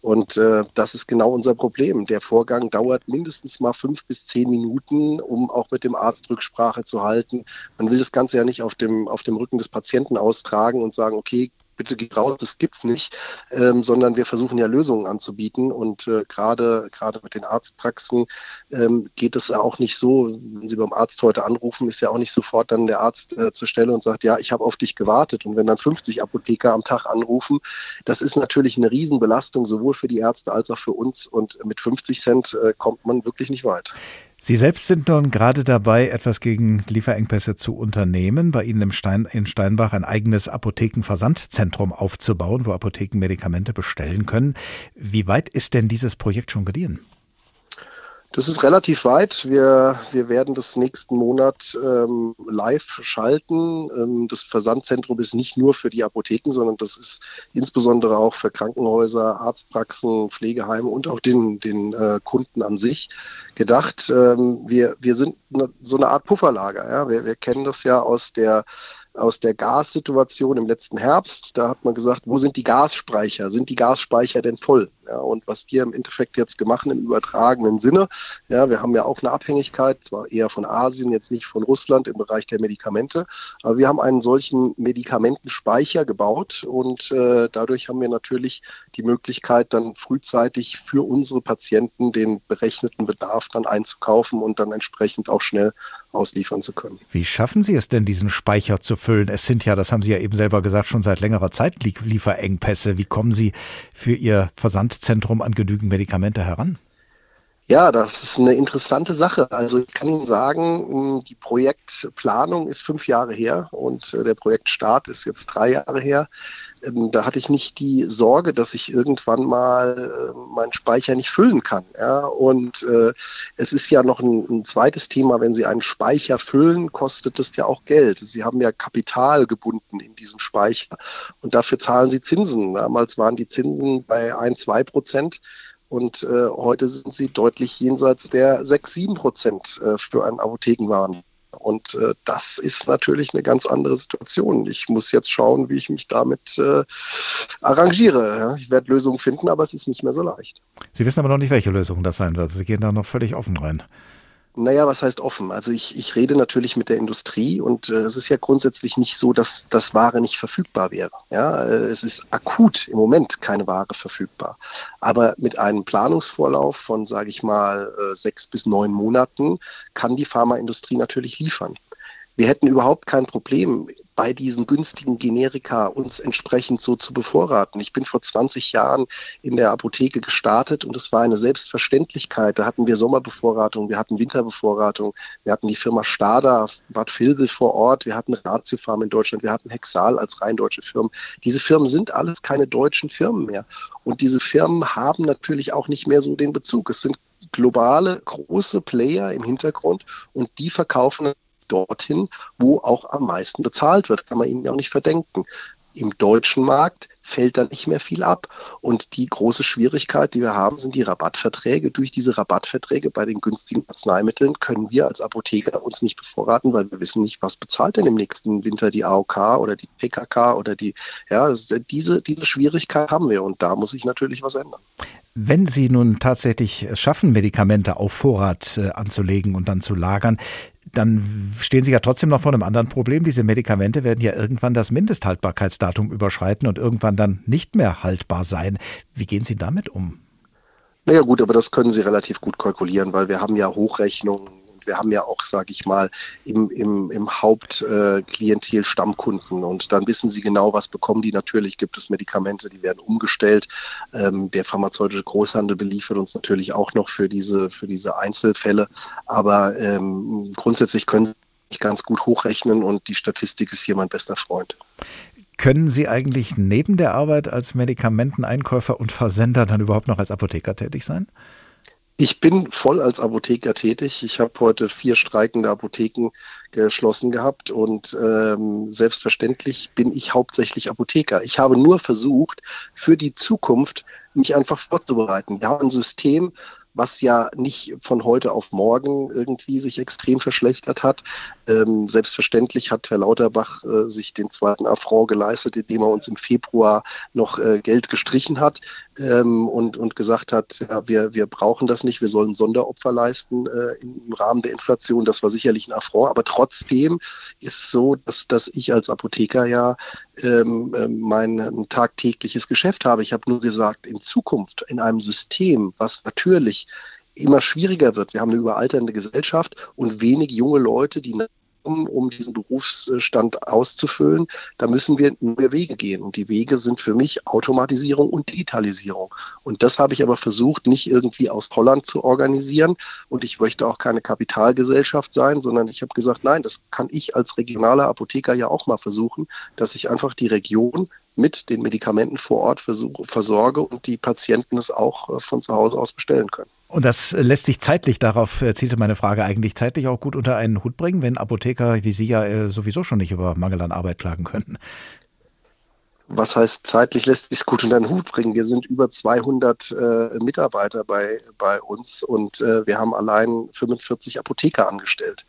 Und äh, das ist genau unser Problem. Der Vorgang dauert mindestens mal fünf bis zehn Minuten, um auch mit dem Arzt Rücksprache zu halten. Man will das Ganze ja nicht auf dem, auf dem Rücken des Patienten austragen und sagen, okay, bitte geh raus, das gibt's nicht, ähm, sondern wir versuchen ja Lösungen anzubieten. Und äh, gerade gerade mit den Arztpraxen ähm, geht es ja auch nicht so, wenn Sie beim Arzt heute anrufen, ist ja auch nicht sofort dann der Arzt äh, zur Stelle und sagt, ja, ich habe auf dich gewartet. Und wenn dann 50 Apotheker am Tag anrufen, das ist natürlich eine Riesenbelastung sowohl für die Ärzte als auch für uns. Und mit 50 Cent äh, kommt man wirklich nicht weit. Sie selbst sind nun gerade dabei, etwas gegen Lieferengpässe zu unternehmen, bei Ihnen im Stein, in Steinbach ein eigenes Apothekenversandzentrum aufzubauen, wo Apotheken Medikamente bestellen können. Wie weit ist denn dieses Projekt schon gediehen? Das ist relativ weit. Wir, wir werden das nächsten Monat ähm, live schalten. Ähm, das Versandzentrum ist nicht nur für die Apotheken, sondern das ist insbesondere auch für Krankenhäuser, Arztpraxen, Pflegeheime und auch den, den äh, Kunden an sich gedacht. Ähm, wir, wir sind eine, so eine Art Pufferlager. Ja? Wir, wir kennen das ja aus der aus der Gassituation im letzten Herbst. Da hat man gesagt, wo sind die Gasspeicher? Sind die Gasspeicher denn voll? Ja, und was wir im Endeffekt jetzt gemacht im übertragenen Sinne, ja, wir haben ja auch eine Abhängigkeit, zwar eher von Asien, jetzt nicht von Russland im Bereich der Medikamente, aber wir haben einen solchen Medikamentenspeicher gebaut und äh, dadurch haben wir natürlich die Möglichkeit, dann frühzeitig für unsere Patienten den berechneten Bedarf dann einzukaufen und dann entsprechend auch schnell ausliefern zu können. Wie schaffen Sie es denn, diesen Speicher zu füllen? Es sind ja, das haben Sie ja eben selber gesagt, schon seit längerer Zeit Lieferengpässe. Wie kommen Sie für Ihr Versandzentrum an genügend Medikamente heran? Ja, das ist eine interessante Sache. Also ich kann Ihnen sagen, die Projektplanung ist fünf Jahre her und äh, der Projektstart ist jetzt drei Jahre her. Ähm, da hatte ich nicht die Sorge, dass ich irgendwann mal äh, meinen Speicher nicht füllen kann. Ja? Und äh, es ist ja noch ein, ein, zweites Thema, wenn Sie einen Speicher füllen, kostet das ja auch Geld. Sie haben ja Kapital gebunden in diesem Speicher und dafür zahlen Sie Zinsen. Damals waren die Zinsen bei ein, zwei Prozent. Und äh, heute sind sie deutlich jenseits der 6, 7 Prozent äh, für einen Apothekenwaren. Und äh, das ist natürlich eine ganz andere Situation. Ich muss jetzt schauen, wie ich mich damit äh, arrangiere. Ich werde Lösungen finden, aber es ist nicht mehr so leicht. Sie wissen aber noch nicht, welche Lösung das sein wird. Sie gehen da noch völlig offen rein. Naja, was heißt offen? Also ich, ich rede natürlich mit der Industrie und äh, es ist ja grundsätzlich nicht so, dass das Ware nicht verfügbar wäre. Ja, äh, es ist akut im Moment keine Ware verfügbar. Aber mit einem Planungsvorlauf von, sage ich mal, äh, sechs bis neun Monaten kann die Pharmaindustrie natürlich liefern. Wir hätten überhaupt kein Problem, bei diesen günstigen Generika uns entsprechend so zu bevorraten. Ich bin vor 20 Jahren in der Apotheke gestartet und es war eine Selbstverständlichkeit. Da hatten wir Sommerbevorratung, wir hatten Winterbevorratung, wir hatten die Firma Stada, Bad Vilbel vor Ort, wir hatten Ratiofarm in Deutschland, wir hatten Hexal als rein deutsche Firmen. Diese Firmen sind alles keine deutschen Firmen mehr. Und diese Firmen haben natürlich auch nicht mehr so den Bezug. Es sind globale große Player im Hintergrund und die verkaufen dorthin, wo auch am meisten bezahlt wird. Kann man ihnen ja auch nicht verdenken. Im deutschen Markt fällt dann nicht mehr viel ab. Und die große Schwierigkeit, die wir haben, sind die Rabattverträge. Durch diese Rabattverträge bei den günstigen Arzneimitteln können wir als Apotheker uns nicht bevorraten, weil wir wissen nicht, was bezahlt denn im nächsten Winter die AOK oder die PKK oder die, ja, diese, diese Schwierigkeit haben wir und da muss sich natürlich was ändern. Wenn Sie nun tatsächlich es schaffen, Medikamente auf Vorrat äh, anzulegen und dann zu lagern, dann stehen Sie ja trotzdem noch vor einem anderen Problem. Diese Medikamente werden ja irgendwann das Mindesthaltbarkeitsdatum überschreiten und irgendwann dann nicht mehr haltbar sein. Wie gehen Sie damit um? Naja gut, aber das können Sie relativ gut kalkulieren, weil wir haben ja Hochrechnungen wir haben ja auch, sage ich mal, im, im, im Hauptklientel äh, Stammkunden und dann wissen sie genau, was bekommen die. Natürlich gibt es Medikamente, die werden umgestellt. Ähm, der pharmazeutische Großhandel beliefert uns natürlich auch noch für diese, für diese Einzelfälle, aber ähm, grundsätzlich können sie ganz gut hochrechnen und die Statistik ist hier mein bester Freund. Können Sie eigentlich neben der Arbeit als Medikamenteneinkäufer und Versender dann überhaupt noch als Apotheker tätig sein? Ich bin voll als Apotheker tätig. Ich habe heute vier streikende Apotheken geschlossen gehabt und ähm, selbstverständlich bin ich hauptsächlich Apotheker. Ich habe nur versucht, für die Zukunft mich einfach vorzubereiten. Wir haben ein System, was ja nicht von heute auf morgen irgendwie sich extrem verschlechtert hat. Ähm, selbstverständlich hat Herr Lauterbach äh, sich den zweiten Affront geleistet, indem er uns im Februar noch äh, Geld gestrichen hat ähm, und, und gesagt hat, ja, wir, wir brauchen das nicht, wir sollen Sonderopfer leisten äh, im Rahmen der Inflation. Das war sicherlich ein Affront, aber trotzdem ist es so, dass, dass ich als Apotheker ja ähm, äh, mein tagtägliches Geschäft habe. Ich habe nur gesagt, in Zukunft in einem System, was natürlich immer schwieriger wird. Wir haben eine überalternde Gesellschaft und wenig junge Leute, die um diesen Berufsstand auszufüllen, da müssen wir neue Wege gehen. Und die Wege sind für mich Automatisierung und Digitalisierung. Und das habe ich aber versucht, nicht irgendwie aus Holland zu organisieren. Und ich möchte auch keine Kapitalgesellschaft sein, sondern ich habe gesagt, nein, das kann ich als regionaler Apotheker ja auch mal versuchen, dass ich einfach die Region mit den Medikamenten vor Ort versorge und die Patienten es auch äh, von zu Hause aus bestellen können. Und das lässt sich zeitlich, darauf zielte meine Frage eigentlich zeitlich auch gut unter einen Hut bringen, wenn Apotheker wie Sie ja äh, sowieso schon nicht über Mangel an Arbeit klagen können. Was heißt zeitlich lässt sich gut unter einen Hut bringen? Wir sind über 200 äh, Mitarbeiter bei, bei uns und äh, wir haben allein 45 Apotheker angestellt.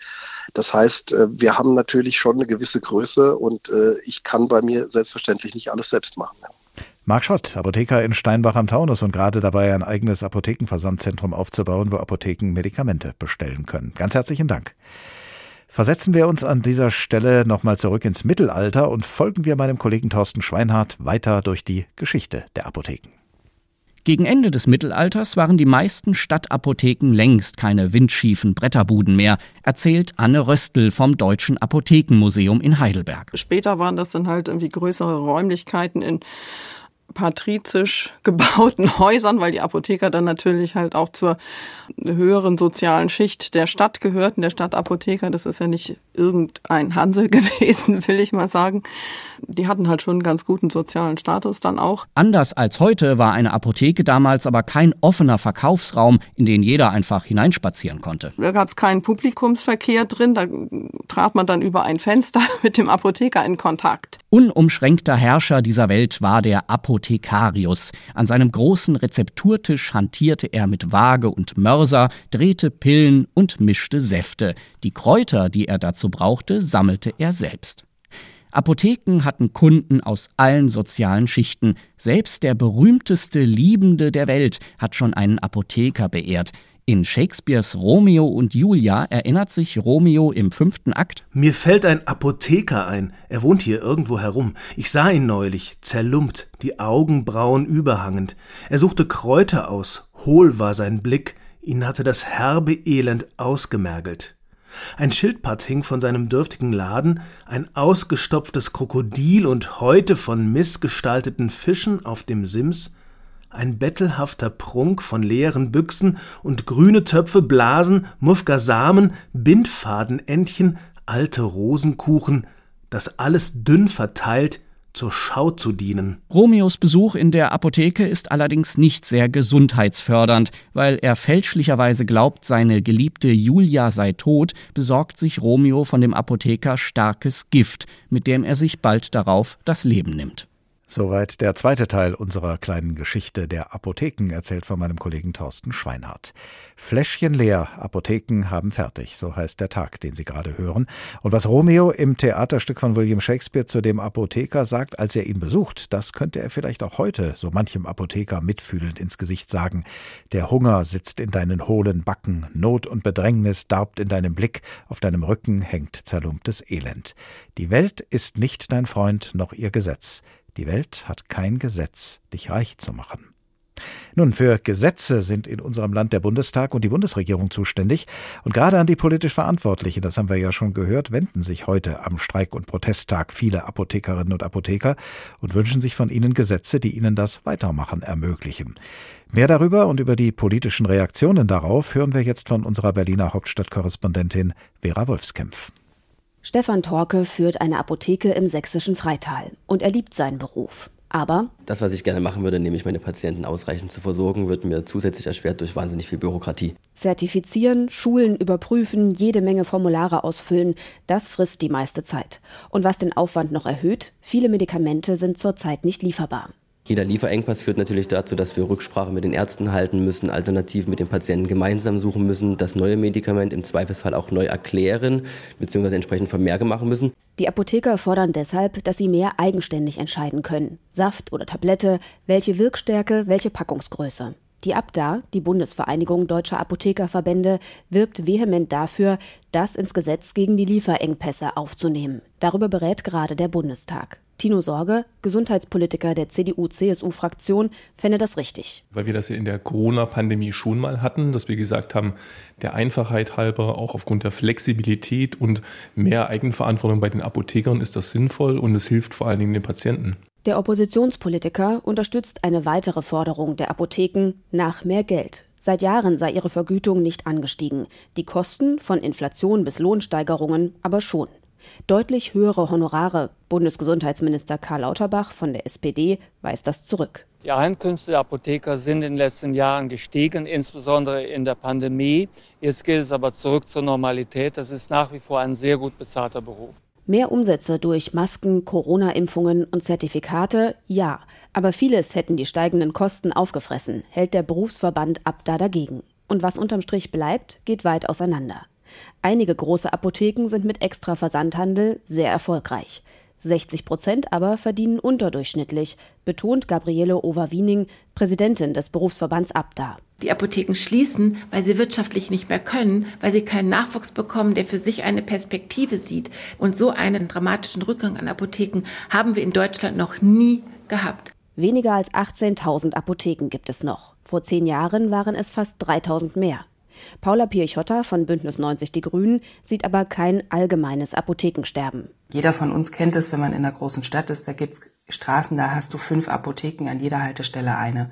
Das heißt, äh, wir haben natürlich schon eine gewisse Größe und äh, ich kann bei mir selbstverständlich nicht alles selbst machen. Ja. Marc Schott, Apotheker in Steinbach am Taunus und gerade dabei, ein eigenes Apothekenversandzentrum aufzubauen, wo Apotheken Medikamente bestellen können. Ganz herzlichen Dank. Versetzen wir uns an dieser Stelle nochmal zurück ins Mittelalter und folgen wir meinem Kollegen Thorsten Schweinhardt weiter durch die Geschichte der Apotheken. Gegen Ende des Mittelalters waren die meisten Stadtapotheken längst keine windschiefen Bretterbuden mehr, erzählt Anne Röstl vom Deutschen Apothekenmuseum in Heidelberg. Später waren das dann halt irgendwie größere Räumlichkeiten in patrizisch gebauten Häusern, weil die Apotheker dann natürlich halt auch zur höheren sozialen Schicht der Stadt gehörten. Der Stadtapotheker, das ist ja nicht irgendein Hansel gewesen, will ich mal sagen. Die hatten halt schon einen ganz guten sozialen Status dann auch. Anders als heute war eine Apotheke damals aber kein offener Verkaufsraum, in den jeder einfach hineinspazieren konnte. Da gab es keinen Publikumsverkehr drin, da trat man dann über ein Fenster mit dem Apotheker in Kontakt. Unumschränkter Herrscher dieser Welt war der Apothekarius. An seinem großen Rezepturtisch hantierte er mit Waage und Mörser, drehte Pillen und mischte Säfte. Die Kräuter, die er dazu brauchte, sammelte er selbst. Apotheken hatten Kunden aus allen sozialen Schichten. Selbst der berühmteste Liebende der Welt hat schon einen Apotheker beehrt. In Shakespeares Romeo und Julia erinnert sich Romeo im fünften Akt Mir fällt ein Apotheker ein, er wohnt hier irgendwo herum. Ich sah ihn neulich, zerlumpt, die Augenbrauen überhangend. Er suchte Kräuter aus, hohl war sein Blick, ihn hatte das herbe Elend ausgemergelt. Ein Schildpad hing von seinem dürftigen Laden, ein ausgestopftes Krokodil und Häute von missgestalteten Fischen auf dem Sims, ein bettelhafter Prunk von leeren Büchsen und grüne Töpfe, Blasen, Muffger Samen, Bindfadenentchen, alte Rosenkuchen, das alles dünn verteilt zur Schau zu dienen. Romeos Besuch in der Apotheke ist allerdings nicht sehr gesundheitsfördernd, weil er fälschlicherweise glaubt, seine geliebte Julia sei tot, besorgt sich Romeo von dem Apotheker starkes Gift, mit dem er sich bald darauf das Leben nimmt. Soweit der zweite Teil unserer kleinen Geschichte der Apotheken, erzählt von meinem Kollegen Thorsten Schweinhardt. Fläschchen leer, Apotheken haben fertig, so heißt der Tag, den Sie gerade hören. Und was Romeo im Theaterstück von William Shakespeare zu dem Apotheker sagt, als er ihn besucht, das könnte er vielleicht auch heute so manchem Apotheker mitfühlend ins Gesicht sagen. Der Hunger sitzt in deinen hohlen Backen, Not und Bedrängnis darbt in deinem Blick, auf deinem Rücken hängt zerlumptes Elend. Die Welt ist nicht dein Freund noch ihr Gesetz. Die Welt hat kein Gesetz, dich reich zu machen. Nun, für Gesetze sind in unserem Land der Bundestag und die Bundesregierung zuständig. Und gerade an die politisch Verantwortlichen, das haben wir ja schon gehört, wenden sich heute am Streik- und Protesttag viele Apothekerinnen und Apotheker und wünschen sich von ihnen Gesetze, die ihnen das Weitermachen ermöglichen. Mehr darüber und über die politischen Reaktionen darauf hören wir jetzt von unserer Berliner Hauptstadtkorrespondentin Vera Wolfskämpf. Stefan Torke führt eine Apotheke im sächsischen Freital und er liebt seinen Beruf. Aber das, was ich gerne machen würde, nämlich meine Patienten ausreichend zu versorgen, wird mir zusätzlich erschwert durch wahnsinnig viel Bürokratie. Zertifizieren, Schulen überprüfen, jede Menge Formulare ausfüllen, das frisst die meiste Zeit. Und was den Aufwand noch erhöht, viele Medikamente sind zurzeit nicht lieferbar. Jeder Lieferengpass führt natürlich dazu, dass wir Rücksprache mit den Ärzten halten müssen, Alternativen mit den Patienten gemeinsam suchen müssen, das neue Medikament im Zweifelsfall auch neu erklären bzw. entsprechend Vermerke machen müssen. Die Apotheker fordern deshalb, dass sie mehr eigenständig entscheiden können. Saft oder Tablette, welche Wirkstärke, welche Packungsgröße. Die ABDA, die Bundesvereinigung deutscher Apothekerverbände, wirbt vehement dafür, das ins Gesetz gegen die Lieferengpässe aufzunehmen. Darüber berät gerade der Bundestag. Tino Sorge, Gesundheitspolitiker der CDU-CSU-Fraktion, fände das richtig. Weil wir das ja in der Corona-Pandemie schon mal hatten, dass wir gesagt haben, der Einfachheit halber, auch aufgrund der Flexibilität und mehr Eigenverantwortung bei den Apothekern ist das sinnvoll und es hilft vor allen Dingen den Patienten. Der Oppositionspolitiker unterstützt eine weitere Forderung der Apotheken nach mehr Geld. Seit Jahren sei ihre Vergütung nicht angestiegen, die Kosten von Inflation bis Lohnsteigerungen aber schon. Deutlich höhere Honorare. Bundesgesundheitsminister Karl Lauterbach von der SPD weist das zurück. Die Einkünfte der Apotheker sind in den letzten Jahren gestiegen, insbesondere in der Pandemie. Jetzt geht es aber zurück zur Normalität. Das ist nach wie vor ein sehr gut bezahlter Beruf. Mehr Umsätze durch Masken, Corona-Impfungen und Zertifikate, ja. Aber vieles hätten die steigenden Kosten aufgefressen, hält der Berufsverband Abda dagegen. Und was unterm Strich bleibt, geht weit auseinander. Einige große Apotheken sind mit extra Versandhandel sehr erfolgreich. 60 Prozent aber verdienen unterdurchschnittlich, betont Gabriele Overwiening, Präsidentin des Berufsverbands Abda. Die Apotheken schließen, weil sie wirtschaftlich nicht mehr können, weil sie keinen Nachwuchs bekommen, der für sich eine Perspektive sieht. Und so einen dramatischen Rückgang an Apotheken haben wir in Deutschland noch nie gehabt. Weniger als 18.000 Apotheken gibt es noch. Vor zehn Jahren waren es fast 3.000 mehr. Paula Pirchotter von Bündnis 90 Die Grünen sieht aber kein allgemeines Apothekensterben. Jeder von uns kennt es, wenn man in einer großen Stadt ist, da gibt es Straßen, da hast du fünf Apotheken, an jeder Haltestelle eine.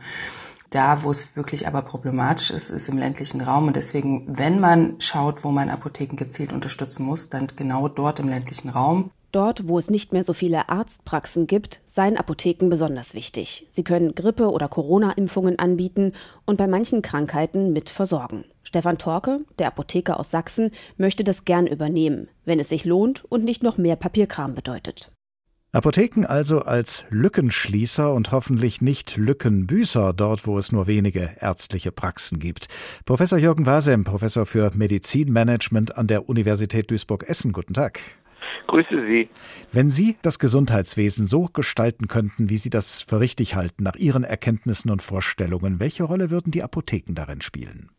Da, wo es wirklich aber problematisch ist, ist im ländlichen Raum. Und deswegen, wenn man schaut, wo man Apotheken gezielt unterstützen muss, dann genau dort im ländlichen Raum. Dort, wo es nicht mehr so viele Arztpraxen gibt, seien Apotheken besonders wichtig. Sie können Grippe- oder Corona-Impfungen anbieten und bei manchen Krankheiten mit versorgen. Stefan Torke, der Apotheker aus Sachsen, möchte das gern übernehmen, wenn es sich lohnt und nicht noch mehr Papierkram bedeutet. Apotheken also als Lückenschließer und hoffentlich nicht Lückenbüßer dort, wo es nur wenige ärztliche Praxen gibt. Professor Jürgen Wasem, Professor für Medizinmanagement an der Universität Duisburg-Essen. Guten Tag. Grüße Sie. Wenn Sie das Gesundheitswesen so gestalten könnten, wie Sie das für richtig halten, nach Ihren Erkenntnissen und Vorstellungen, welche Rolle würden die Apotheken darin spielen?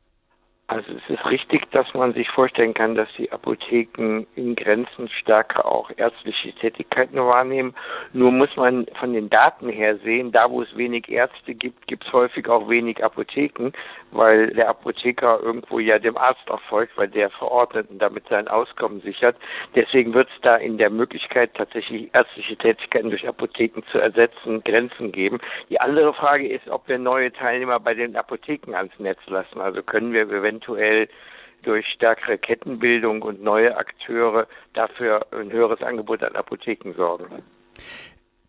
Also es ist richtig, dass man sich vorstellen kann, dass die Apotheken in Grenzen stärker auch ärztliche Tätigkeiten wahrnehmen. Nur muss man von den Daten her sehen, da wo es wenig Ärzte gibt, gibt es häufig auch wenig Apotheken, weil der Apotheker irgendwo ja dem Arzt auch folgt, weil der verordnet und damit sein Auskommen sichert. Deswegen wird es da in der Möglichkeit, tatsächlich ärztliche Tätigkeiten durch Apotheken zu ersetzen, Grenzen geben. Die andere Frage ist, ob wir neue Teilnehmer bei den Apotheken ans Netz lassen. Also können wir eventuell eventuell durch stärkere Kettenbildung und neue Akteure dafür ein höheres Angebot an Apotheken sorgen.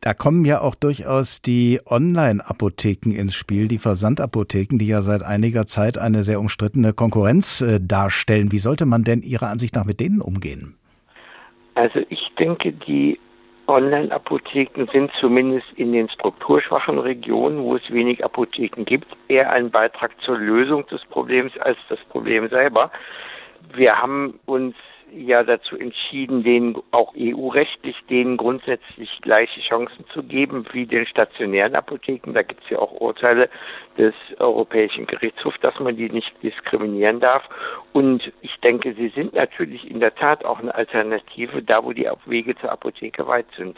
Da kommen ja auch durchaus die Online-Apotheken ins Spiel, die Versandapotheken, die ja seit einiger Zeit eine sehr umstrittene Konkurrenz äh, darstellen. Wie sollte man denn Ihrer Ansicht nach mit denen umgehen? Also ich denke, die Online-Apotheken sind zumindest in den strukturschwachen Regionen, wo es wenig Apotheken gibt, eher ein Beitrag zur Lösung des Problems als das Problem selber. Wir haben uns ja dazu entschieden, denen auch EU-rechtlich denen grundsätzlich gleiche Chancen zu geben wie den stationären Apotheken. Da gibt es ja auch Urteile des Europäischen Gerichtshofs, dass man die nicht diskriminieren darf. Und ich denke, sie sind natürlich in der Tat auch eine Alternative, da wo die Wege zur Apotheke weit sind.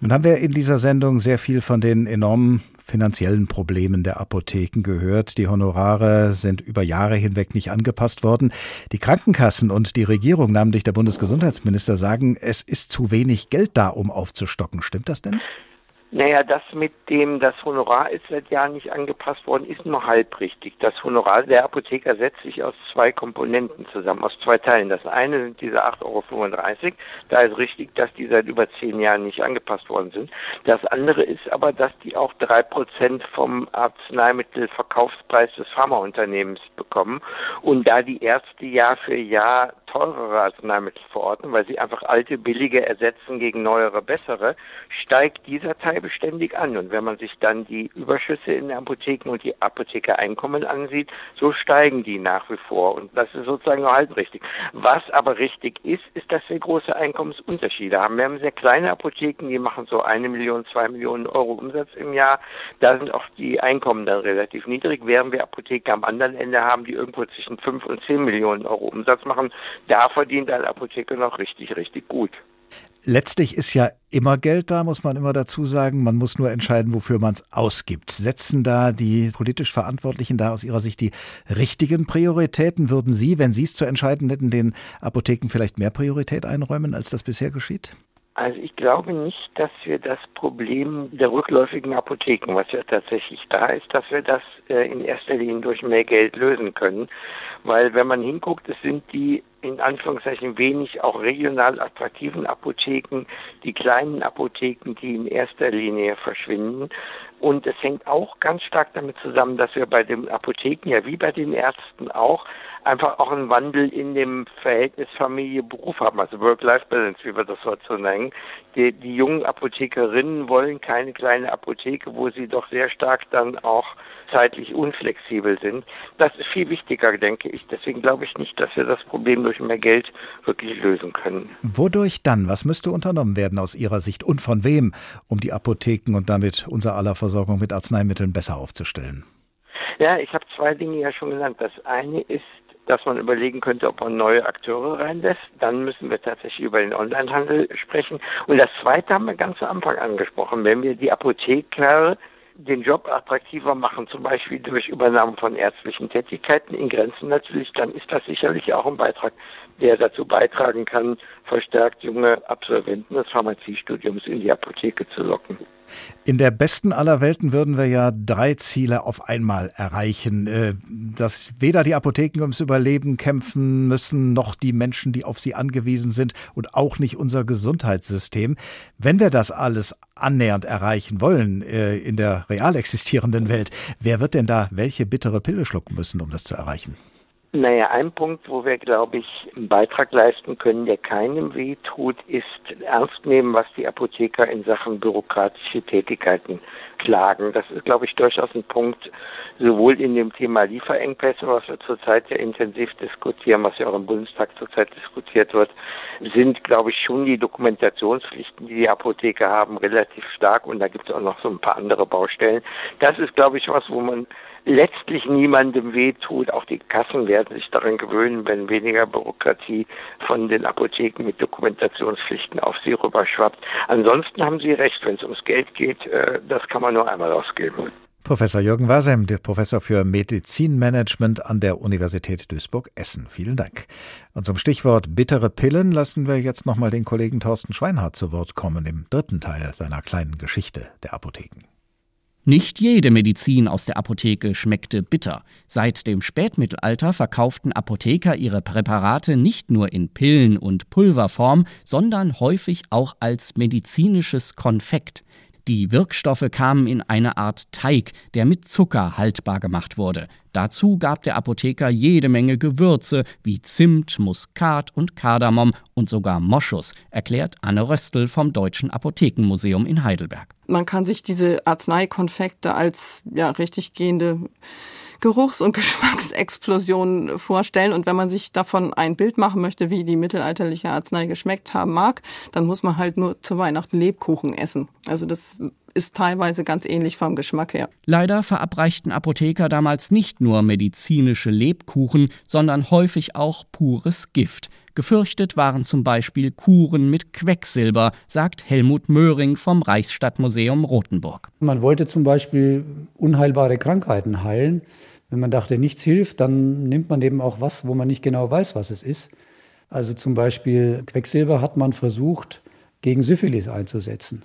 Nun haben wir in dieser Sendung sehr viel von den enormen finanziellen Problemen der Apotheken gehört. Die Honorare sind über Jahre hinweg nicht angepasst worden. Die Krankenkassen und die Regierung, namentlich der Bundesgesundheitsminister, sagen, es ist zu wenig Geld da, um aufzustocken. Stimmt das denn? Naja, das mit dem, das Honorar ist seit Jahren nicht angepasst worden, ist nur halb richtig. Das Honorar der Apotheker setzt sich aus zwei Komponenten zusammen, aus zwei Teilen. Das eine sind diese 8,35 Euro. Da ist richtig, dass die seit über zehn Jahren nicht angepasst worden sind. Das andere ist aber, dass die auch drei Prozent vom Arzneimittelverkaufspreis des Pharmaunternehmens bekommen. Und da die Ärzte Jahr für Jahr teurere Arzneimittel verordnen, weil sie einfach alte, billige ersetzen gegen neuere, bessere, steigt dieser Teil beständig an. Und wenn man sich dann die Überschüsse in den Apotheken und die Apothekereinkommen ansieht, so steigen die nach wie vor. Und das ist sozusagen nur halb richtig. Was aber richtig ist, ist, dass wir große Einkommensunterschiede haben. Wir haben sehr kleine Apotheken, die machen so eine Million, zwei Millionen Euro Umsatz im Jahr. Da sind auch die Einkommen dann relativ niedrig, während wir Apotheken am anderen Ende haben, die irgendwo zwischen fünf und zehn Millionen Euro Umsatz machen da verdient ein Apotheker noch richtig, richtig gut. Letztlich ist ja immer Geld da, muss man immer dazu sagen. Man muss nur entscheiden, wofür man es ausgibt. Setzen da die politisch Verantwortlichen da aus Ihrer Sicht die richtigen Prioritäten? Würden Sie, wenn Sie es zu entscheiden hätten, den Apotheken vielleicht mehr Priorität einräumen, als das bisher geschieht? Also ich glaube nicht, dass wir das Problem der rückläufigen Apotheken, was ja tatsächlich da ist, dass wir das äh, in erster Linie durch mehr Geld lösen können. Weil wenn man hinguckt, es sind die in Anführungszeichen wenig auch regional attraktiven Apotheken, die kleinen Apotheken, die in erster Linie verschwinden. Und es hängt auch ganz stark damit zusammen, dass wir bei den Apotheken ja wie bei den Ärzten auch einfach auch einen Wandel in dem Verhältnis Familie-Beruf haben, also Work-Life-Balance, wie wir das heute so nennen. Die, die jungen Apothekerinnen wollen keine kleine Apotheke, wo sie doch sehr stark dann auch zeitlich unflexibel sind. Das ist viel wichtiger, denke ich. Deswegen glaube ich nicht, dass wir das Problem durch mehr Geld wirklich lösen können. Wodurch dann? Was müsste unternommen werden aus Ihrer Sicht und von wem, um die Apotheken und damit unser aller Versorgung mit Arzneimitteln besser aufzustellen? Ja, ich habe zwei Dinge ja schon genannt. Das eine ist dass man überlegen könnte, ob man neue Akteure reinlässt. Dann müssen wir tatsächlich über den Onlinehandel sprechen. Und das Zweite haben wir ganz am Anfang angesprochen. Wenn wir die Apotheker den Job attraktiver machen, zum Beispiel durch Übernahme von ärztlichen Tätigkeiten in Grenzen natürlich, dann ist das sicherlich auch ein Beitrag, der dazu beitragen kann, verstärkt junge Absolventen des Pharmaziestudiums in die Apotheke zu locken. In der besten aller Welten würden wir ja drei Ziele auf einmal erreichen. Äh, dass weder die Apotheken ums Überleben kämpfen müssen, noch die Menschen, die auf sie angewiesen sind und auch nicht unser Gesundheitssystem. Wenn wir das alles annähernd erreichen wollen äh, in der real existierenden Welt, wer wird denn da welche bittere Pille schlucken müssen, um das zu erreichen? Naja, ein Punkt, wo wir, glaube ich, einen Beitrag leisten können, der keinem weh tut, ist ernst nehmen, was die Apotheker in Sachen bürokratische Tätigkeiten klagen. Das ist, glaube ich, durchaus ein Punkt, sowohl in dem Thema Lieferengpässe, was wir zurzeit ja intensiv diskutieren, was ja auch im Bundestag zurzeit diskutiert wird, sind, glaube ich, schon die Dokumentationspflichten, die die Apotheker haben, relativ stark. Und da gibt es auch noch so ein paar andere Baustellen. Das ist, glaube ich, was, wo man letztlich niemandem wehtut. Auch die Kassen werden sich daran gewöhnen, wenn weniger Bürokratie von den Apotheken mit Dokumentationspflichten auf sie rüberschwappt. Ansonsten haben Sie recht, wenn es ums Geld geht, äh, das kann man nur einmal ausgeben. Professor Jürgen Wasem, der Professor für Medizinmanagement an der Universität Duisburg-Essen. Vielen Dank. Und zum Stichwort bittere Pillen lassen wir jetzt nochmal den Kollegen Thorsten Schweinhardt zu Wort kommen im dritten Teil seiner kleinen Geschichte der Apotheken. Nicht jede Medizin aus der Apotheke schmeckte bitter. Seit dem Spätmittelalter verkauften Apotheker ihre Präparate nicht nur in Pillen- und Pulverform, sondern häufig auch als medizinisches Konfekt. Die Wirkstoffe kamen in eine Art Teig, der mit Zucker haltbar gemacht wurde. Dazu gab der Apotheker jede Menge Gewürze wie Zimt, Muskat und Kardamom und sogar Moschus, erklärt Anne Röstl vom Deutschen Apothekenmuseum in Heidelberg. Man kann sich diese Arzneikonfekte als ja, richtig gehende Geruchs- und Geschmacksexplosion vorstellen. Und wenn man sich davon ein Bild machen möchte, wie die mittelalterliche Arznei geschmeckt haben mag, dann muss man halt nur zu Weihnachten Lebkuchen essen. Also das ist teilweise ganz ähnlich vom Geschmack her. Leider verabreichten Apotheker damals nicht nur medizinische Lebkuchen, sondern häufig auch pures Gift. Gefürchtet waren zum Beispiel Kuren mit Quecksilber, sagt Helmut Möhring vom Reichsstadtmuseum Rothenburg. Man wollte zum Beispiel unheilbare Krankheiten heilen. Wenn man dachte, nichts hilft, dann nimmt man eben auch was, wo man nicht genau weiß, was es ist. Also zum Beispiel Quecksilber hat man versucht, gegen Syphilis einzusetzen.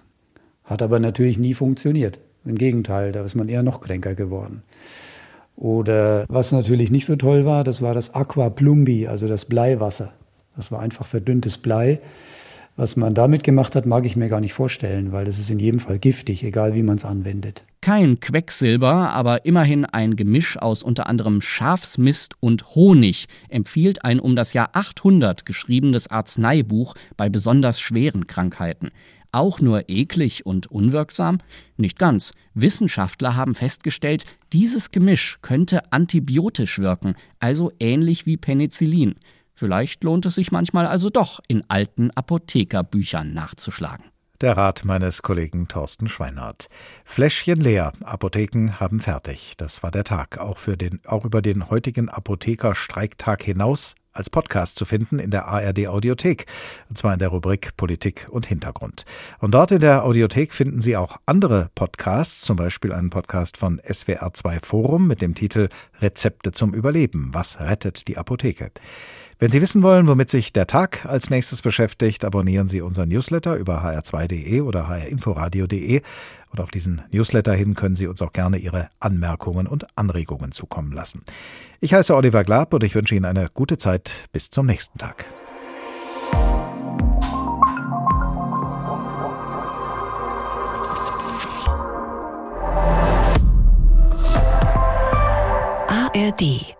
Hat aber natürlich nie funktioniert. Im Gegenteil, da ist man eher noch kränker geworden. Oder was natürlich nicht so toll war, das war das Aqua Plumbi, also das Bleiwasser. Das war einfach verdünntes Blei. Was man damit gemacht hat, mag ich mir gar nicht vorstellen, weil das ist in jedem Fall giftig, egal wie man es anwendet. Kein Quecksilber, aber immerhin ein Gemisch aus unter anderem Schafsmist und Honig empfiehlt ein um das Jahr 800 geschriebenes Arzneibuch bei besonders schweren Krankheiten. Auch nur eklig und unwirksam? Nicht ganz. Wissenschaftler haben festgestellt, dieses Gemisch könnte antibiotisch wirken, also ähnlich wie Penicillin. Vielleicht lohnt es sich manchmal also doch, in alten Apothekerbüchern nachzuschlagen. Der Rat meines Kollegen Thorsten Schweinhardt. Fläschchen leer, Apotheken haben fertig. Das war der Tag, auch, für den, auch über den heutigen Apothekerstreiktag hinaus als Podcast zu finden in der ARD Audiothek, und zwar in der Rubrik Politik und Hintergrund. Und dort in der Audiothek finden Sie auch andere Podcasts, zum Beispiel einen Podcast von SWR2 Forum mit dem Titel Rezepte zum Überleben. Was rettet die Apotheke? Wenn Sie wissen wollen, womit sich der Tag als nächstes beschäftigt, abonnieren Sie unseren Newsletter über hr2.de oder hrinforadio.de. Und auf diesen Newsletter hin können Sie uns auch gerne Ihre Anmerkungen und Anregungen zukommen lassen. Ich heiße Oliver Glab und ich wünsche Ihnen eine gute Zeit. Bis zum nächsten Tag. ARD